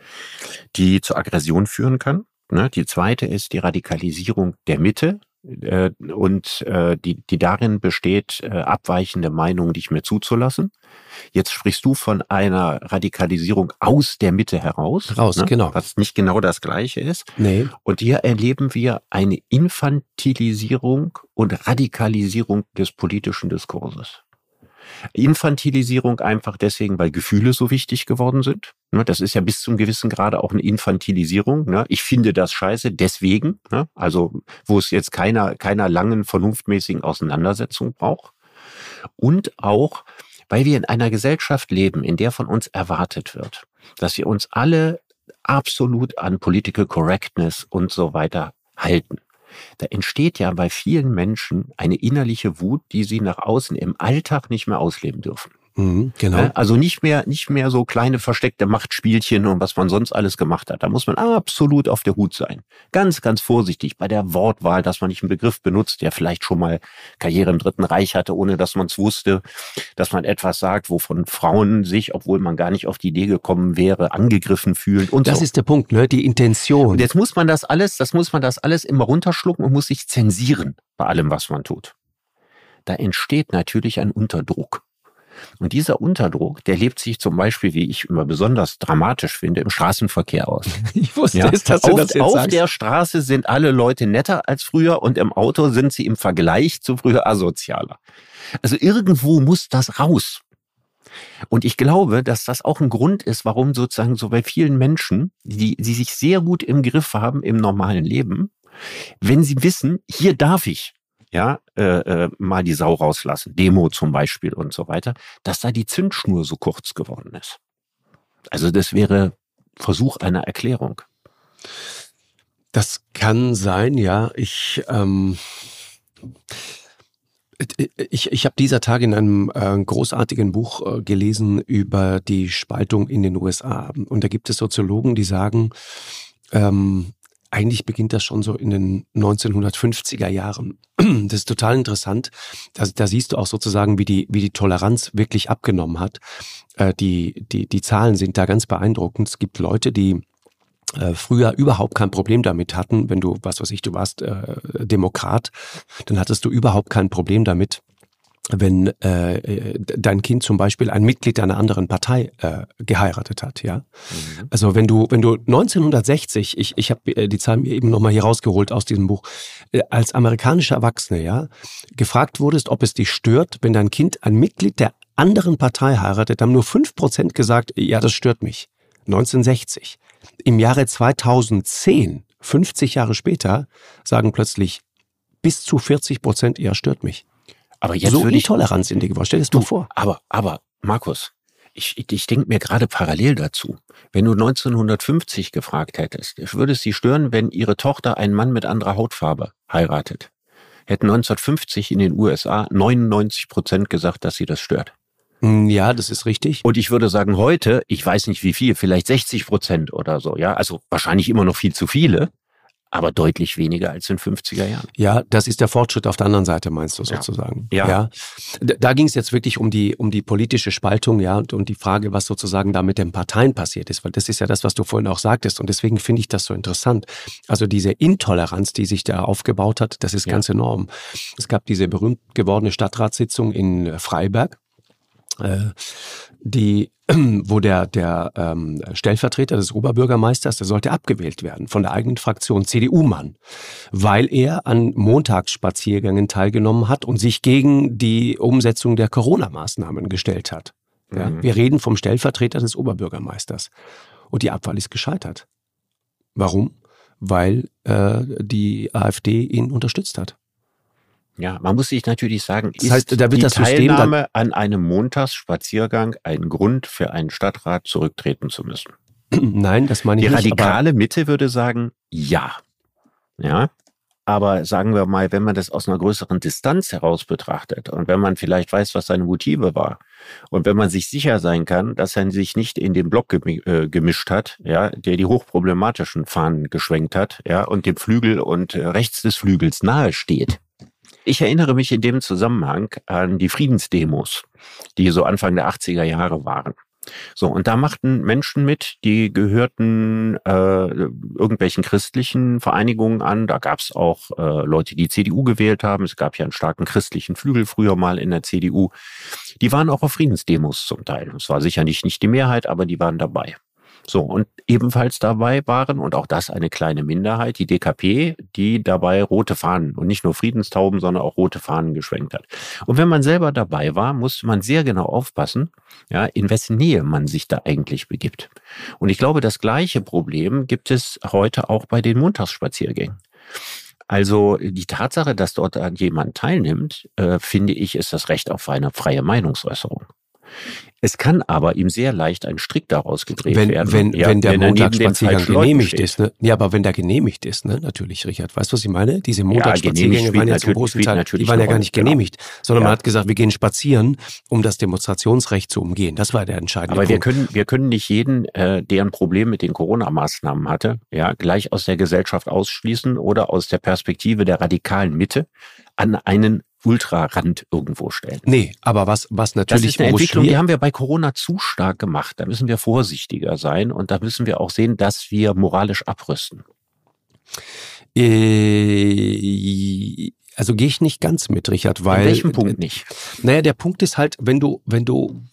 die zur Aggression Aggression führen kann. Ne? Die zweite ist die Radikalisierung der Mitte äh, und äh, die, die darin besteht, äh, abweichende Meinungen nicht mehr zuzulassen. Jetzt sprichst du von einer Radikalisierung aus der Mitte heraus. Raus, ne? genau. Was nicht genau das Gleiche ist. Nee. Und hier erleben wir eine Infantilisierung und Radikalisierung des politischen Diskurses. Infantilisierung einfach deswegen, weil Gefühle so wichtig geworden sind. Ne, das ist ja bis zum gewissen Grade auch eine Infantilisierung. Ne? Ich finde das scheiße, deswegen. Ne? Also, wo es jetzt keiner, keiner langen, vernunftmäßigen Auseinandersetzung braucht. Und auch, weil wir in einer Gesellschaft leben, in der von uns erwartet wird, dass wir uns alle absolut an Political Correctness und so weiter halten da entsteht ja bei vielen Menschen eine innerliche Wut, die sie nach außen im Alltag nicht mehr ausleben dürfen. Mhm, genau. Ne? Also nicht mehr, nicht mehr so kleine versteckte Machtspielchen und was man sonst alles gemacht hat. Da muss man absolut auf der Hut sein. Ganz, ganz vorsichtig bei der Wortwahl, dass man nicht einen Begriff benutzt, der vielleicht schon mal Karriere im Dritten Reich hatte, ohne dass man es wusste, dass man etwas sagt, wovon Frauen sich, obwohl man gar nicht auf die Idee gekommen wäre, angegriffen fühlen und Das so. ist der Punkt, ne? Die Intention. Und jetzt muss man das alles, das muss man das alles immer runterschlucken und muss sich zensieren bei allem, was man tut. Da entsteht natürlich ein Unterdruck. Und dieser Unterdruck, der lebt sich zum Beispiel, wie ich immer besonders dramatisch finde, im Straßenverkehr aus. Ich wusste ja. es, dass du auf, das jetzt Auf sagst. der Straße sind alle Leute netter als früher und im Auto sind sie im Vergleich zu früher asozialer. Also irgendwo muss das raus. Und ich glaube, dass das auch ein Grund ist, warum sozusagen so bei vielen Menschen, die, die sich sehr gut im Griff haben im normalen Leben, wenn sie wissen, hier darf ich, ja, äh, äh, mal die Sau rauslassen, Demo zum Beispiel und so weiter, dass da die Zündschnur so kurz geworden ist. Also das wäre Versuch einer Erklärung. Das kann sein, ja. Ich, ähm, ich, ich habe dieser Tage in einem äh, großartigen Buch äh, gelesen über die Spaltung in den USA. Und da gibt es Soziologen, die sagen, ähm, eigentlich beginnt das schon so in den 1950er Jahren. Das ist total interessant. Da, da siehst du auch sozusagen, wie die, wie die Toleranz wirklich abgenommen hat. Äh, die, die, die Zahlen sind da ganz beeindruckend. Es gibt Leute, die äh, früher überhaupt kein Problem damit hatten, wenn du, was weiß ich, du warst äh, Demokrat, dann hattest du überhaupt kein Problem damit, wenn äh, dein Kind zum Beispiel ein Mitglied einer anderen Partei äh, geheiratet hat, ja. Mhm. Also wenn du, wenn du 1960, ich, ich habe äh, die Zahl mir eben nochmal hier rausgeholt aus diesem Buch, äh, als amerikanischer Erwachsene, ja, gefragt wurdest, ob es dich stört, wenn dein Kind ein Mitglied der anderen Partei heiratet, haben nur fünf Prozent gesagt, ja, das stört mich. 1960. Im Jahre 2010, 50 Jahre später, sagen plötzlich bis zu 40 Prozent, ja, stört mich. Aber jetzt so würde ich Toleranz in dir geworden. Stell dir das du, mal vor. Aber, aber, Markus, ich, ich, denke mir gerade parallel dazu. Wenn du 1950 gefragt hättest, würde es sie stören, wenn ihre Tochter einen Mann mit anderer Hautfarbe heiratet? Hätten 1950 in den USA 99 Prozent gesagt, dass sie das stört. Hm, ja, das ist richtig. Und ich würde sagen, heute, ich weiß nicht wie viel, vielleicht 60 Prozent oder so, ja. Also wahrscheinlich immer noch viel zu viele aber deutlich weniger als in 50er Jahren. Ja, das ist der Fortschritt auf der anderen Seite, meinst du sozusagen. Ja. ja. Da ging es jetzt wirklich um die, um die politische Spaltung, ja, und um die Frage, was sozusagen da mit den Parteien passiert ist, weil das ist ja das, was du vorhin auch sagtest. Und deswegen finde ich das so interessant. Also diese Intoleranz, die sich da aufgebaut hat, das ist ja. ganz enorm. Es gab diese berühmt gewordene Stadtratssitzung in Freiberg. Äh, die, wo der, der ähm, Stellvertreter des Oberbürgermeisters, der sollte abgewählt werden von der eigenen Fraktion, CDU-Mann, weil er an Montagsspaziergängen teilgenommen hat und sich gegen die Umsetzung der Corona-Maßnahmen gestellt hat. Ja, mhm. Wir reden vom Stellvertreter des Oberbürgermeisters. Und die Abwahl ist gescheitert. Warum? Weil äh, die AfD ihn unterstützt hat. Ja, man muss sich natürlich sagen, das heißt, da wird die das Teilnahme an einem Montagsspaziergang ein Grund für einen Stadtrat zurücktreten zu müssen? Nein, das meine ich die nicht. Die radikale Mitte würde sagen, ja. Ja. Aber sagen wir mal, wenn man das aus einer größeren Distanz heraus betrachtet und wenn man vielleicht weiß, was seine Motive war und wenn man sich sicher sein kann, dass er sich nicht in den Block äh, gemischt hat, ja, der die hochproblematischen Fahnen geschwenkt hat, ja, und dem Flügel und äh, rechts des Flügels nahe steht, ich erinnere mich in dem Zusammenhang an die Friedensdemos, die so Anfang der 80er Jahre waren. So, und da machten Menschen mit, die gehörten äh, irgendwelchen christlichen Vereinigungen an. Da gab es auch äh, Leute, die CDU gewählt haben. Es gab ja einen starken christlichen Flügel früher mal in der CDU. Die waren auch auf Friedensdemos zum Teil. Es war sicherlich nicht die Mehrheit, aber die waren dabei. So, und ebenfalls dabei waren, und auch das eine kleine Minderheit, die DKP, die dabei rote Fahnen und nicht nur Friedenstauben, sondern auch rote Fahnen geschwenkt hat. Und wenn man selber dabei war, musste man sehr genau aufpassen, ja, in wessen Nähe man sich da eigentlich begibt. Und ich glaube, das gleiche Problem gibt es heute auch bei den Montagsspaziergängen. Also die Tatsache, dass dort jemand teilnimmt, äh, finde ich, ist das Recht auf eine freie Meinungsäußerung. Es kann aber ihm sehr leicht ein Strick daraus gedreht wenn, werden. Wenn, ja, wenn der wenn Montagsspaziergang genehmigt ist. Ne? Ja, aber wenn der genehmigt ist, ne? natürlich, Richard. Weißt du, was ich meine? Diese Montagsspaziergänge waren ja zum großen Teil, die waren ja gar nicht genau. genehmigt, sondern ja. man hat gesagt, wir gehen spazieren, um das Demonstrationsrecht zu umgehen. Das war der entscheidende aber Punkt. Aber wir können, wir können nicht jeden, äh, der ein Problem mit den Corona-Maßnahmen hatte, ja, gleich aus der Gesellschaft ausschließen oder aus der Perspektive der radikalen Mitte an einen Ultrarand irgendwo stellen. Nee, aber was, was natürlich. Das ist eine Entwicklung, die haben wir bei Corona zu stark gemacht. Da müssen wir vorsichtiger sein und da müssen wir auch sehen, dass wir moralisch abrüsten. Äh, also gehe ich nicht ganz mit, Richard, weil. In welchem Punkt nicht? Naja, der Punkt ist halt, wenn du, wenn du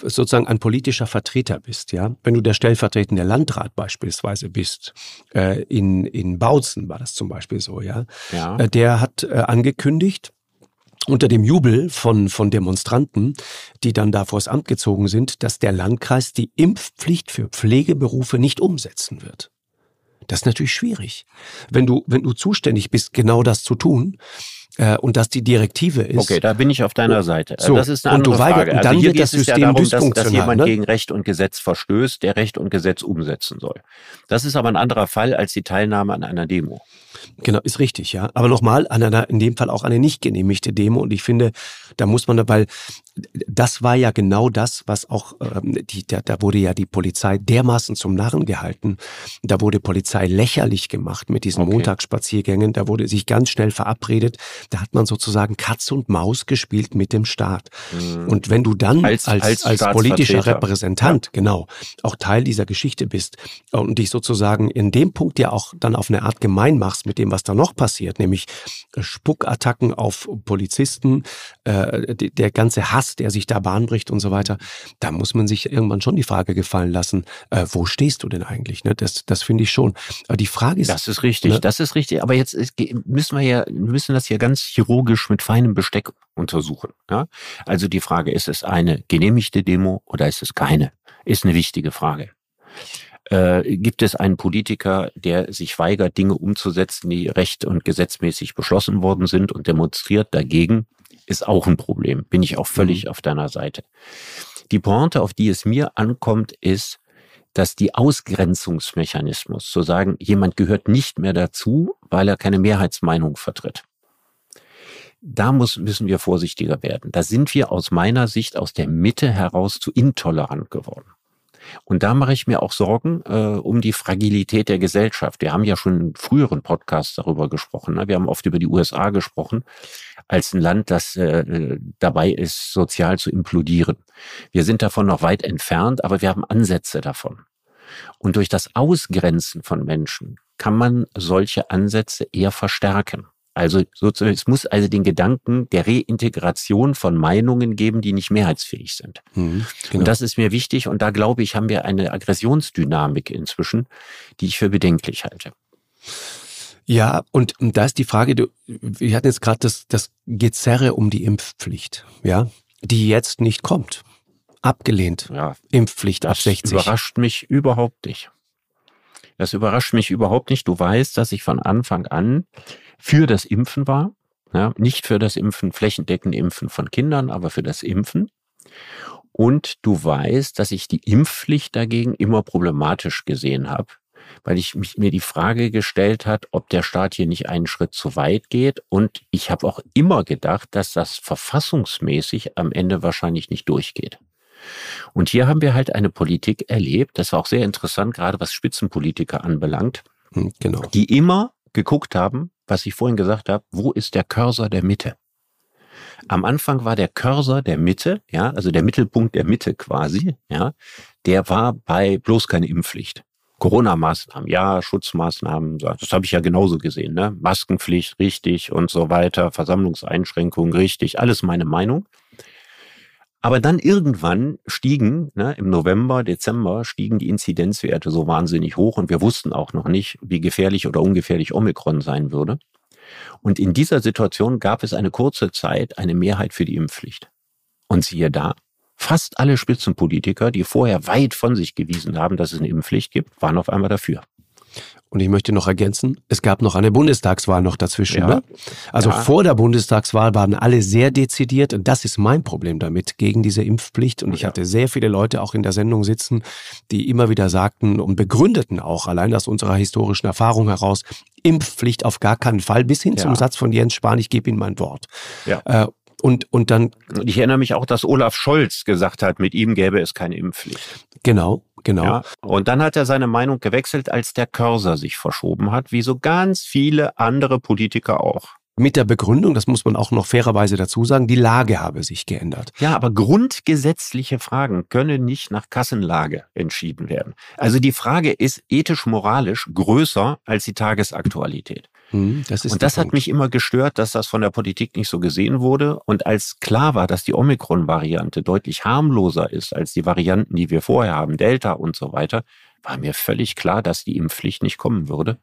sozusagen ein politischer Vertreter bist, ja, wenn du der stellvertretende Landrat beispielsweise bist, äh, in, in Bautzen war das zum Beispiel so, ja, ja. Äh, der hat äh, angekündigt, unter dem Jubel von, von Demonstranten, die dann da vors Amt gezogen sind, dass der Landkreis die Impfpflicht für Pflegeberufe nicht umsetzen wird. Das ist natürlich schwierig. Wenn du, wenn du zuständig bist, genau das zu tun, äh, und dass die Direktive ist. Okay, da bin ich auf deiner Seite. So, das ist eine und andere du weiger- Frage. und Also dann hier wird das es ja System darum, dass, dass jemand ne? gegen Recht und Gesetz verstößt, der Recht und Gesetz umsetzen soll. Das ist aber ein anderer Fall als die Teilnahme an einer Demo. Genau, ist richtig, ja. Aber nochmal, an einer, in dem Fall auch eine nicht genehmigte Demo. Und ich finde, da muss man, weil das war ja genau das, was auch, ähm, die, da, da wurde ja die Polizei dermaßen zum Narren gehalten. Da wurde Polizei lächerlich gemacht mit diesen Okay. Montagsspaziergängen. Da wurde sich ganz schnell verabredet. Da hat man sozusagen Katz und Maus gespielt mit dem Staat. Und wenn du dann als, Als- als, als politischer. Repräsentant, genau, auch Teil dieser Geschichte bist und dich sozusagen in dem Punkt ja auch dann auf eine Art gemein machst mit dem, was da noch passiert, nämlich Spuckattacken auf Polizisten, äh, der ganze Hass, der sich da Bahn bricht und so weiter, da muss man sich irgendwann schon die Frage gefallen lassen, äh, wo stehst du denn eigentlich? Ne? Das, das finde ich schon. Aber die Frage ist, Das ist richtig, Ne? das ist richtig. Aber jetzt ist, müssen wir ja, müssen das hier ganz chirurgisch mit feinem Besteck untersuchen. Ja? Also die Frage, ist es eine genehmigte Demo oder ist es keine? Ist eine wichtige Frage. Äh, gibt es einen Politiker, der sich weigert, Dinge umzusetzen, die recht und gesetzmäßig beschlossen worden sind und demonstriert dagegen, ist auch ein Problem. Bin ich auch völlig auf deiner Seite. Die Pointe, auf die es mir ankommt, ist, dass die Ausgrenzungsmechanismus, zu sagen, jemand gehört nicht mehr dazu, weil er keine Mehrheitsmeinung vertritt. Da muss, müssen wir vorsichtiger werden. Da sind wir aus meiner Sicht aus der Mitte heraus zu intolerant geworden. Und da mache ich mir auch Sorgen äh, um die Fragilität der Gesellschaft. Wir haben ja schon in früheren Podcasts darüber gesprochen. Ne? Wir haben oft über die USA gesprochen, als ein Land, das äh, dabei ist, sozial zu implodieren. Wir sind davon noch weit entfernt, aber wir haben Ansätze davon. Und durch das Ausgrenzen von Menschen kann man solche Ansätze eher verstärken. Also sozusagen, es muss also den Gedanken der Reintegration von Meinungen geben, die nicht mehrheitsfähig sind. Mhm, genau. Und das ist mir wichtig und da glaube ich, haben wir eine Aggressionsdynamik inzwischen, die ich für bedenklich halte. Ja, und, da ist die Frage, du, wir hatten jetzt gerade das, das Gezerre um die Impfpflicht, ja, die jetzt nicht kommt. Abgelehnt. Ja, Impfpflicht ab das 60. überrascht mich überhaupt nicht. Das überrascht mich überhaupt nicht. Du weißt, dass ich von Anfang an für das Impfen war. Ja, nicht für das Impfen, flächendeckende Impfen von Kindern, aber für das Impfen. Und du weißt, dass ich die Impfpflicht dagegen immer problematisch gesehen habe, weil ich mich, mir die Frage gestellt hat, ob der Staat hier nicht einen Schritt zu weit geht. Und ich habe auch immer gedacht, dass das verfassungsmäßig am Ende wahrscheinlich nicht durchgeht. Und hier haben wir halt eine Politik erlebt, das war auch sehr interessant, gerade was Spitzenpolitiker anbelangt, Hm, Genau. die immer geguckt haben, was ich vorhin gesagt habe, wo ist der Cursor der Mitte? Am Anfang war der Cursor der Mitte, ja, also der Mittelpunkt der Mitte quasi, ja, der war bei bloß keine Impfpflicht. Corona-Maßnahmen, ja, Schutzmaßnahmen, das habe ich ja genauso gesehen, ne? Maskenpflicht, richtig und so weiter, Versammlungseinschränkungen, richtig, alles meine Meinung. Aber dann irgendwann stiegen, ne, im November, Dezember, stiegen die Inzidenzwerte so wahnsinnig hoch und wir wussten auch noch nicht, wie gefährlich oder ungefährlich Omikron sein würde. Und in dieser Situation gab es eine kurze Zeit eine Mehrheit für die Impfpflicht. Und siehe da, fast alle Spitzenpolitiker, die vorher weit von sich gewiesen haben, dass es eine Impfpflicht gibt, waren auf einmal dafür. Und ich möchte noch ergänzen, es gab noch eine Bundestagswahl noch dazwischen. Ja. Ne? Also Ja. vor der Bundestagswahl waren alle sehr dezidiert und das ist mein Problem damit, gegen diese Impfpflicht. Und ich Ja. hatte sehr viele Leute auch in der Sendung sitzen, die immer wieder sagten und begründeten auch, allein aus unserer historischen Erfahrung heraus, Impfpflicht auf gar keinen Fall, bis hin zum Satz von Jens Spahn, ich gebe Ihnen mein Wort. Ja. Äh, und, und dann, Und ich erinnere mich auch, dass Olaf Scholz gesagt hat, mit ihm gäbe es keine Impfpflicht. genau, genau. Ja. Und dann hat er seine Meinung gewechselt, als der Cursor sich verschoben hat, wie so ganz viele andere Politiker auch. Mit der Begründung, das muss man auch noch fairerweise dazu sagen, die Lage habe sich geändert. Ja, aber grundgesetzliche Fragen können nicht nach Kassenlage entschieden werden. Also die Frage ist ethisch-moralisch größer als die Tagesaktualität. Hm, das Und das hat Punkt. mich immer gestört, dass das von der Politik nicht so gesehen wurde. Und als klar war, dass die Omikron-Variante deutlich harmloser ist als die Varianten, die wir vorher haben, Delta und so weiter, war mir völlig klar, dass die Impfpflicht nicht kommen würde.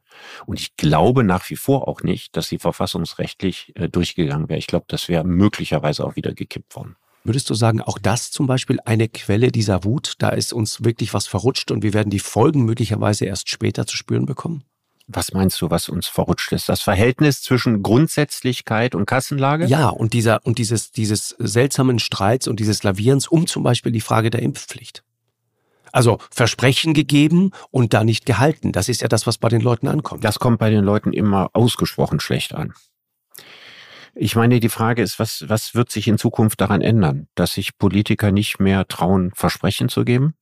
Und ich glaube nach wie vor auch nicht, dass sie verfassungsrechtlich äh, durchgegangen wäre. Ich glaube, das wäre möglicherweise auch wieder gekippt worden. Würdest du sagen, auch das zum Beispiel eine Quelle dieser Wut? Da ist uns wirklich was verrutscht und wir werden die Folgen möglicherweise erst später zu spüren bekommen? Was meinst du, was uns verrutscht ist? Das Verhältnis zwischen Grundsätzlichkeit und Kassenlage? Ja, und dieser, und dieses, dieses seltsamen Streits und dieses Lavierens um zum Beispiel die Frage der Impfpflicht. Also Versprechen gegeben und da nicht gehalten. Das ist ja das, was bei den Leuten ankommt. Das kommt bei den Leuten immer ausgesprochen schlecht an. Ich meine, die Frage ist, was, was wird sich in Zukunft daran ändern? Dass sich Politiker nicht mehr trauen, Versprechen zu geben?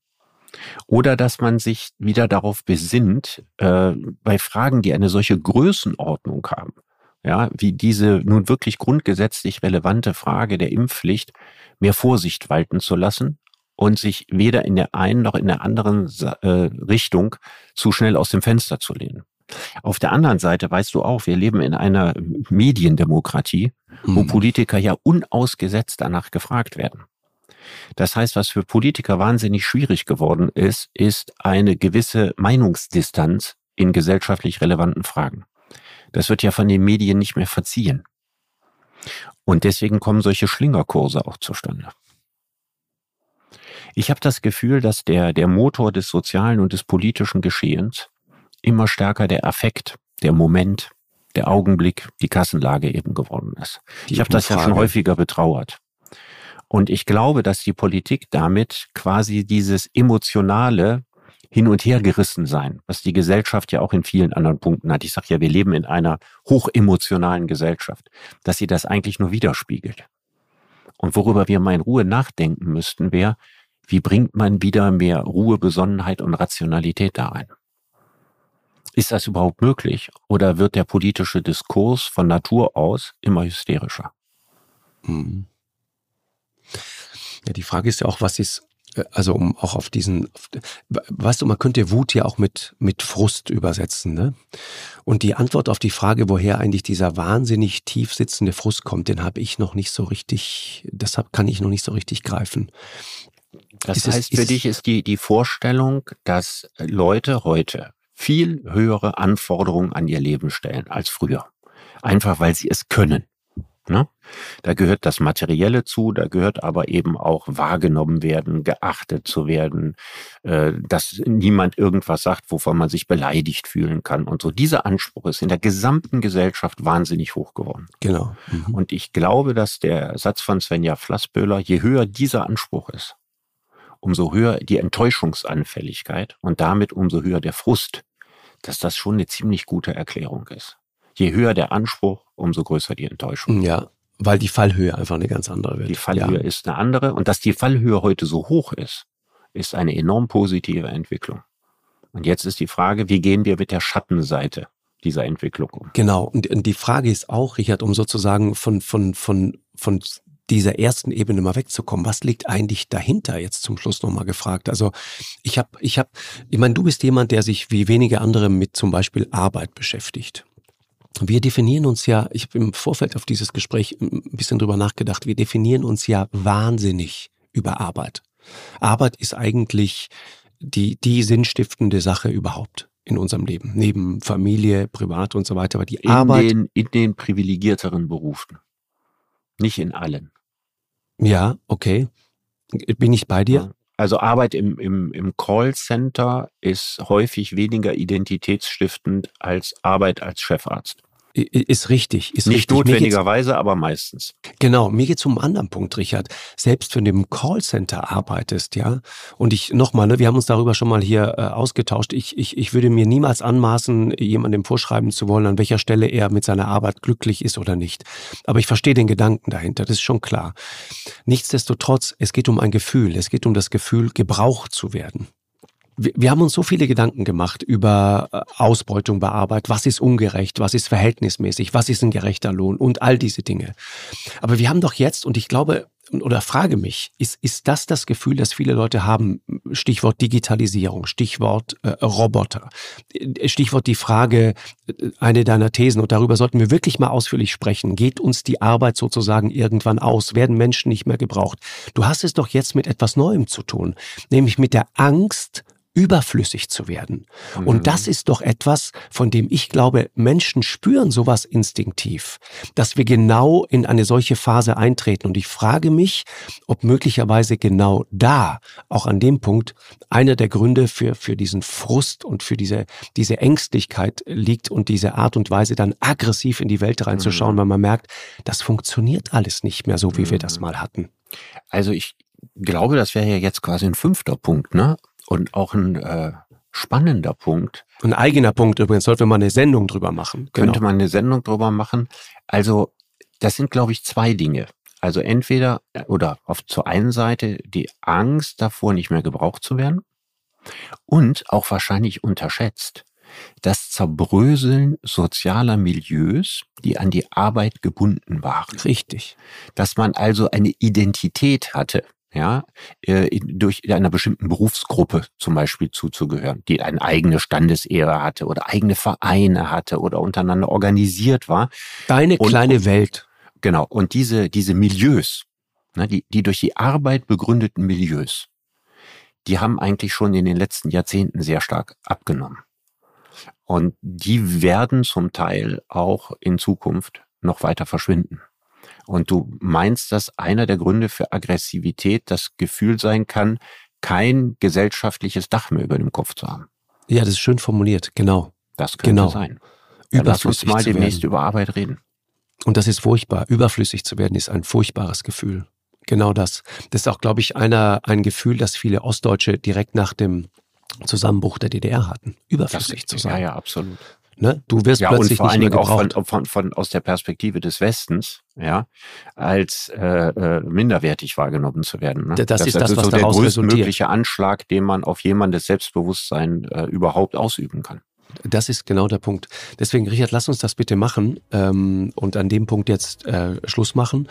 Oder dass man sich wieder darauf besinnt, äh, bei Fragen, die eine solche Größenordnung haben, ja, wie diese nun wirklich grundgesetzlich relevante Frage der Impfpflicht, mehr Vorsicht walten zu lassen und sich weder in der einen noch in der anderen äh, Richtung zu schnell aus dem Fenster zu lehnen. Auf der anderen Seite weißt du auch, wir leben in einer Mediendemokratie, wo hm. Politiker ja unausgesetzt danach gefragt werden. Das heißt, was für Politiker wahnsinnig schwierig geworden ist, ist eine gewisse Meinungsdistanz in gesellschaftlich relevanten Fragen. Das wird ja von den Medien nicht mehr verziehen. Und deswegen kommen solche Schlingerkurse auch zustande. Ich habe das Gefühl, dass der, der Motor des sozialen und des politischen Geschehens immer stärker der Affekt, der Moment, der Augenblick, die Kassenlage eben geworden ist. Die ich habe das ja schon häufiger betrauert. Und ich glaube, dass die Politik damit quasi dieses emotionale hin und her gerissen sein, was die Gesellschaft ja auch in vielen anderen Punkten hat. Ich sage ja, wir leben in einer hochemotionalen Gesellschaft, dass sie das eigentlich nur widerspiegelt. Und worüber wir mal in Ruhe nachdenken müssten, wäre, wie bringt man wieder mehr Ruhe, Besonnenheit und Rationalität da rein? Ist das überhaupt möglich? Oder wird der politische Diskurs von Natur aus immer hysterischer? Hm. Ja, die Frage ist ja auch, was ist, äh, also um auch auf diesen, weißt du, man könnte Wut ja auch mit, mit Frust übersetzen, ne? Und die Antwort auf die Frage, woher eigentlich dieser wahnsinnig tief sitzende Frust kommt, den habe ich noch nicht so richtig, deshalb kann ich noch nicht so richtig greifen. Das ist heißt, es, für dich ist die, die Vorstellung, dass Leute heute viel höhere Anforderungen an ihr Leben stellen als früher. Einfach weil sie es können. Ne? Da gehört das Materielle zu, da gehört aber eben auch wahrgenommen werden, geachtet zu werden, äh, dass niemand irgendwas sagt, wovon man sich beleidigt fühlen kann und so. Dieser Anspruch ist in der gesamten Gesellschaft wahnsinnig hoch geworden. Genau. Mhm. Und ich glaube, dass der Satz von Svenja Flassböhler, je höher dieser Anspruch ist, umso höher die Enttäuschungsanfälligkeit und damit umso höher der Frust, dass das schon eine ziemlich gute Erklärung ist. Je höher der Anspruch, umso größer die Enttäuschung. Ja, weil die Fallhöhe einfach eine ganz andere wird. Die Fallhöhe ja. ist eine andere. Und dass die Fallhöhe heute so hoch ist, ist eine enorm positive Entwicklung. Und jetzt ist die Frage, wie gehen wir mit der Schattenseite dieser Entwicklung um? Genau. Und, die Frage ist auch, Richard, um sozusagen von, von, von, von dieser ersten Ebene mal wegzukommen. Was liegt eigentlich dahinter? Jetzt zum Schluss nochmal gefragt. Also ich habe, ich habe, ich meine, du bist jemand, der sich wie wenige andere mit zum Beispiel Arbeit beschäftigt. Wir definieren uns ja, ich habe im Vorfeld auf dieses Gespräch ein bisschen drüber nachgedacht, wir definieren uns ja wahnsinnig über Arbeit. Arbeit ist eigentlich die, die sinnstiftende Sache überhaupt in unserem Leben, neben Familie, Privat und so weiter. Aber die in Arbeit. Den, in den privilegierteren Berufen. Nicht in allen. Ja, okay. Bin ich bei dir? Also Arbeit im, im, im Callcenter ist häufig weniger identitätsstiftend als Arbeit als Chefarzt. Ist richtig. Ist Nicht richtig. notwendigerweise, aber meistens. Genau, mir geht's um einen anderen Punkt, Richard. Selbst wenn du im Callcenter arbeitest, ja, und ich nochmal, ne, wir haben uns darüber schon mal hier äh, ausgetauscht, ich, ich, ich würde mir niemals anmaßen, jemandem vorschreiben zu wollen, an welcher Stelle er mit seiner Arbeit glücklich ist oder nicht. Aber ich verstehe den Gedanken dahinter, das ist schon klar. Nichtsdestotrotz, es geht um ein Gefühl, es geht um das Gefühl, gebraucht zu werden wir, haben uns so viele Gedanken gemacht über äh, Ausbeutung bei Arbeit. Was ist ungerecht? Was ist verhältnismäßig? Was ist ein gerechter Lohn? Und all diese Dinge. Aber wir haben doch jetzt, und ich glaube, oder frage mich, ist, ist das das Gefühl, das viele Leute haben? Stichwort Digitalisierung, Stichwort äh, Roboter, Stichwort die Frage, äh, eine deiner Thesen, und darüber sollten wir wirklich mal ausführlich sprechen. Geht uns die Arbeit sozusagen irgendwann aus? Werden Menschen nicht mehr gebraucht? Du hast es doch jetzt mit etwas Neuem zu tun, nämlich mit der Angst überflüssig zu werden. Mhm. Und das ist doch etwas, von dem ich glaube, Menschen spüren sowas instinktiv, dass wir genau in eine solche Phase eintreten. Und ich frage mich, ob möglicherweise genau da, auch an dem Punkt, einer der Gründe für, für diesen Frust und für diese, diese Ängstlichkeit liegt und diese Art und Weise dann aggressiv in die Welt reinzuschauen, mhm. weil man merkt, das funktioniert alles nicht mehr so, wie mhm. wir das mhm. mal hatten. Also ich glaube, das wäre ja jetzt quasi ein fünfter Punkt, ne? Und auch ein äh, spannender Punkt. Ein eigener Punkt übrigens, sollte man eine Sendung drüber machen. Genau. Könnte man eine Sendung drüber machen. Also, das sind, glaube ich, zwei Dinge. Also entweder äh, oder auf zur einen Seite die Angst davor, nicht mehr gebraucht zu werden und auch wahrscheinlich unterschätzt das Zerbröseln sozialer Milieus, die an die Arbeit gebunden waren. Richtig. Dass man also eine Identität hatte, ja, äh, durch einer bestimmten Berufsgruppe zum Beispiel zuzugehören, die eine eigene Standesehre hatte oder eigene Vereine hatte oder untereinander organisiert war. Deine und, kleine Welt. Genau. Und diese, diese Milieus, ne, die, die durch die Arbeit begründeten Milieus, die haben eigentlich schon in den letzten Jahrzehnten sehr stark abgenommen. Und die werden zum Teil auch in Zukunft noch weiter verschwinden. Und du meinst, dass einer der Gründe für Aggressivität das Gefühl sein kann, kein gesellschaftliches Dach mehr über dem Kopf zu haben. Ja, das ist schön formuliert, genau. Das könnte genau. sein. Ja, lass uns mal demnächst über Arbeit reden. Und das ist furchtbar. Überflüssig zu werden ist ein furchtbares Gefühl. Genau das. Das ist auch, glaube ich, einer, ein Gefühl, das viele Ostdeutsche direkt nach dem Zusammenbruch der DDR hatten. Überflüssig das, zu sein. Ja, ja, absolut. Ne? Du wirst ja, plötzlich und vor allen Dingen auch von, von, von, aus der Perspektive des Westens, ja, als äh, äh, minderwertig wahrgenommen zu werden. Ne? Das, das ist das, was so der größtmögliche Anschlag, den man auf jemandes Selbstbewusstsein äh, überhaupt ausüben kann. Das ist genau der Punkt. Deswegen, Richard, lass uns das bitte machen ähm, und an dem Punkt jetzt äh, Schluss machen.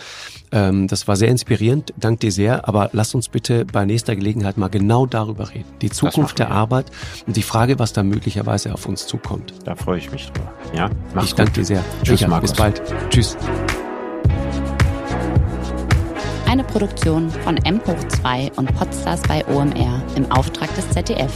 Ähm, das war sehr inspirierend, dank dir sehr, aber lass uns bitte bei nächster Gelegenheit mal genau darüber reden. Die Zukunft der Arbeit und die Frage, was da möglicherweise auf uns zukommt. Da freue ich mich drüber. Ja, mach's Ich danke dir sehr. Tschüss, Richard, Markus. Bis bald. Tschüss. Eine Produktion von M hoch 2 und Podstars bei OMR im Auftrag des ZDF.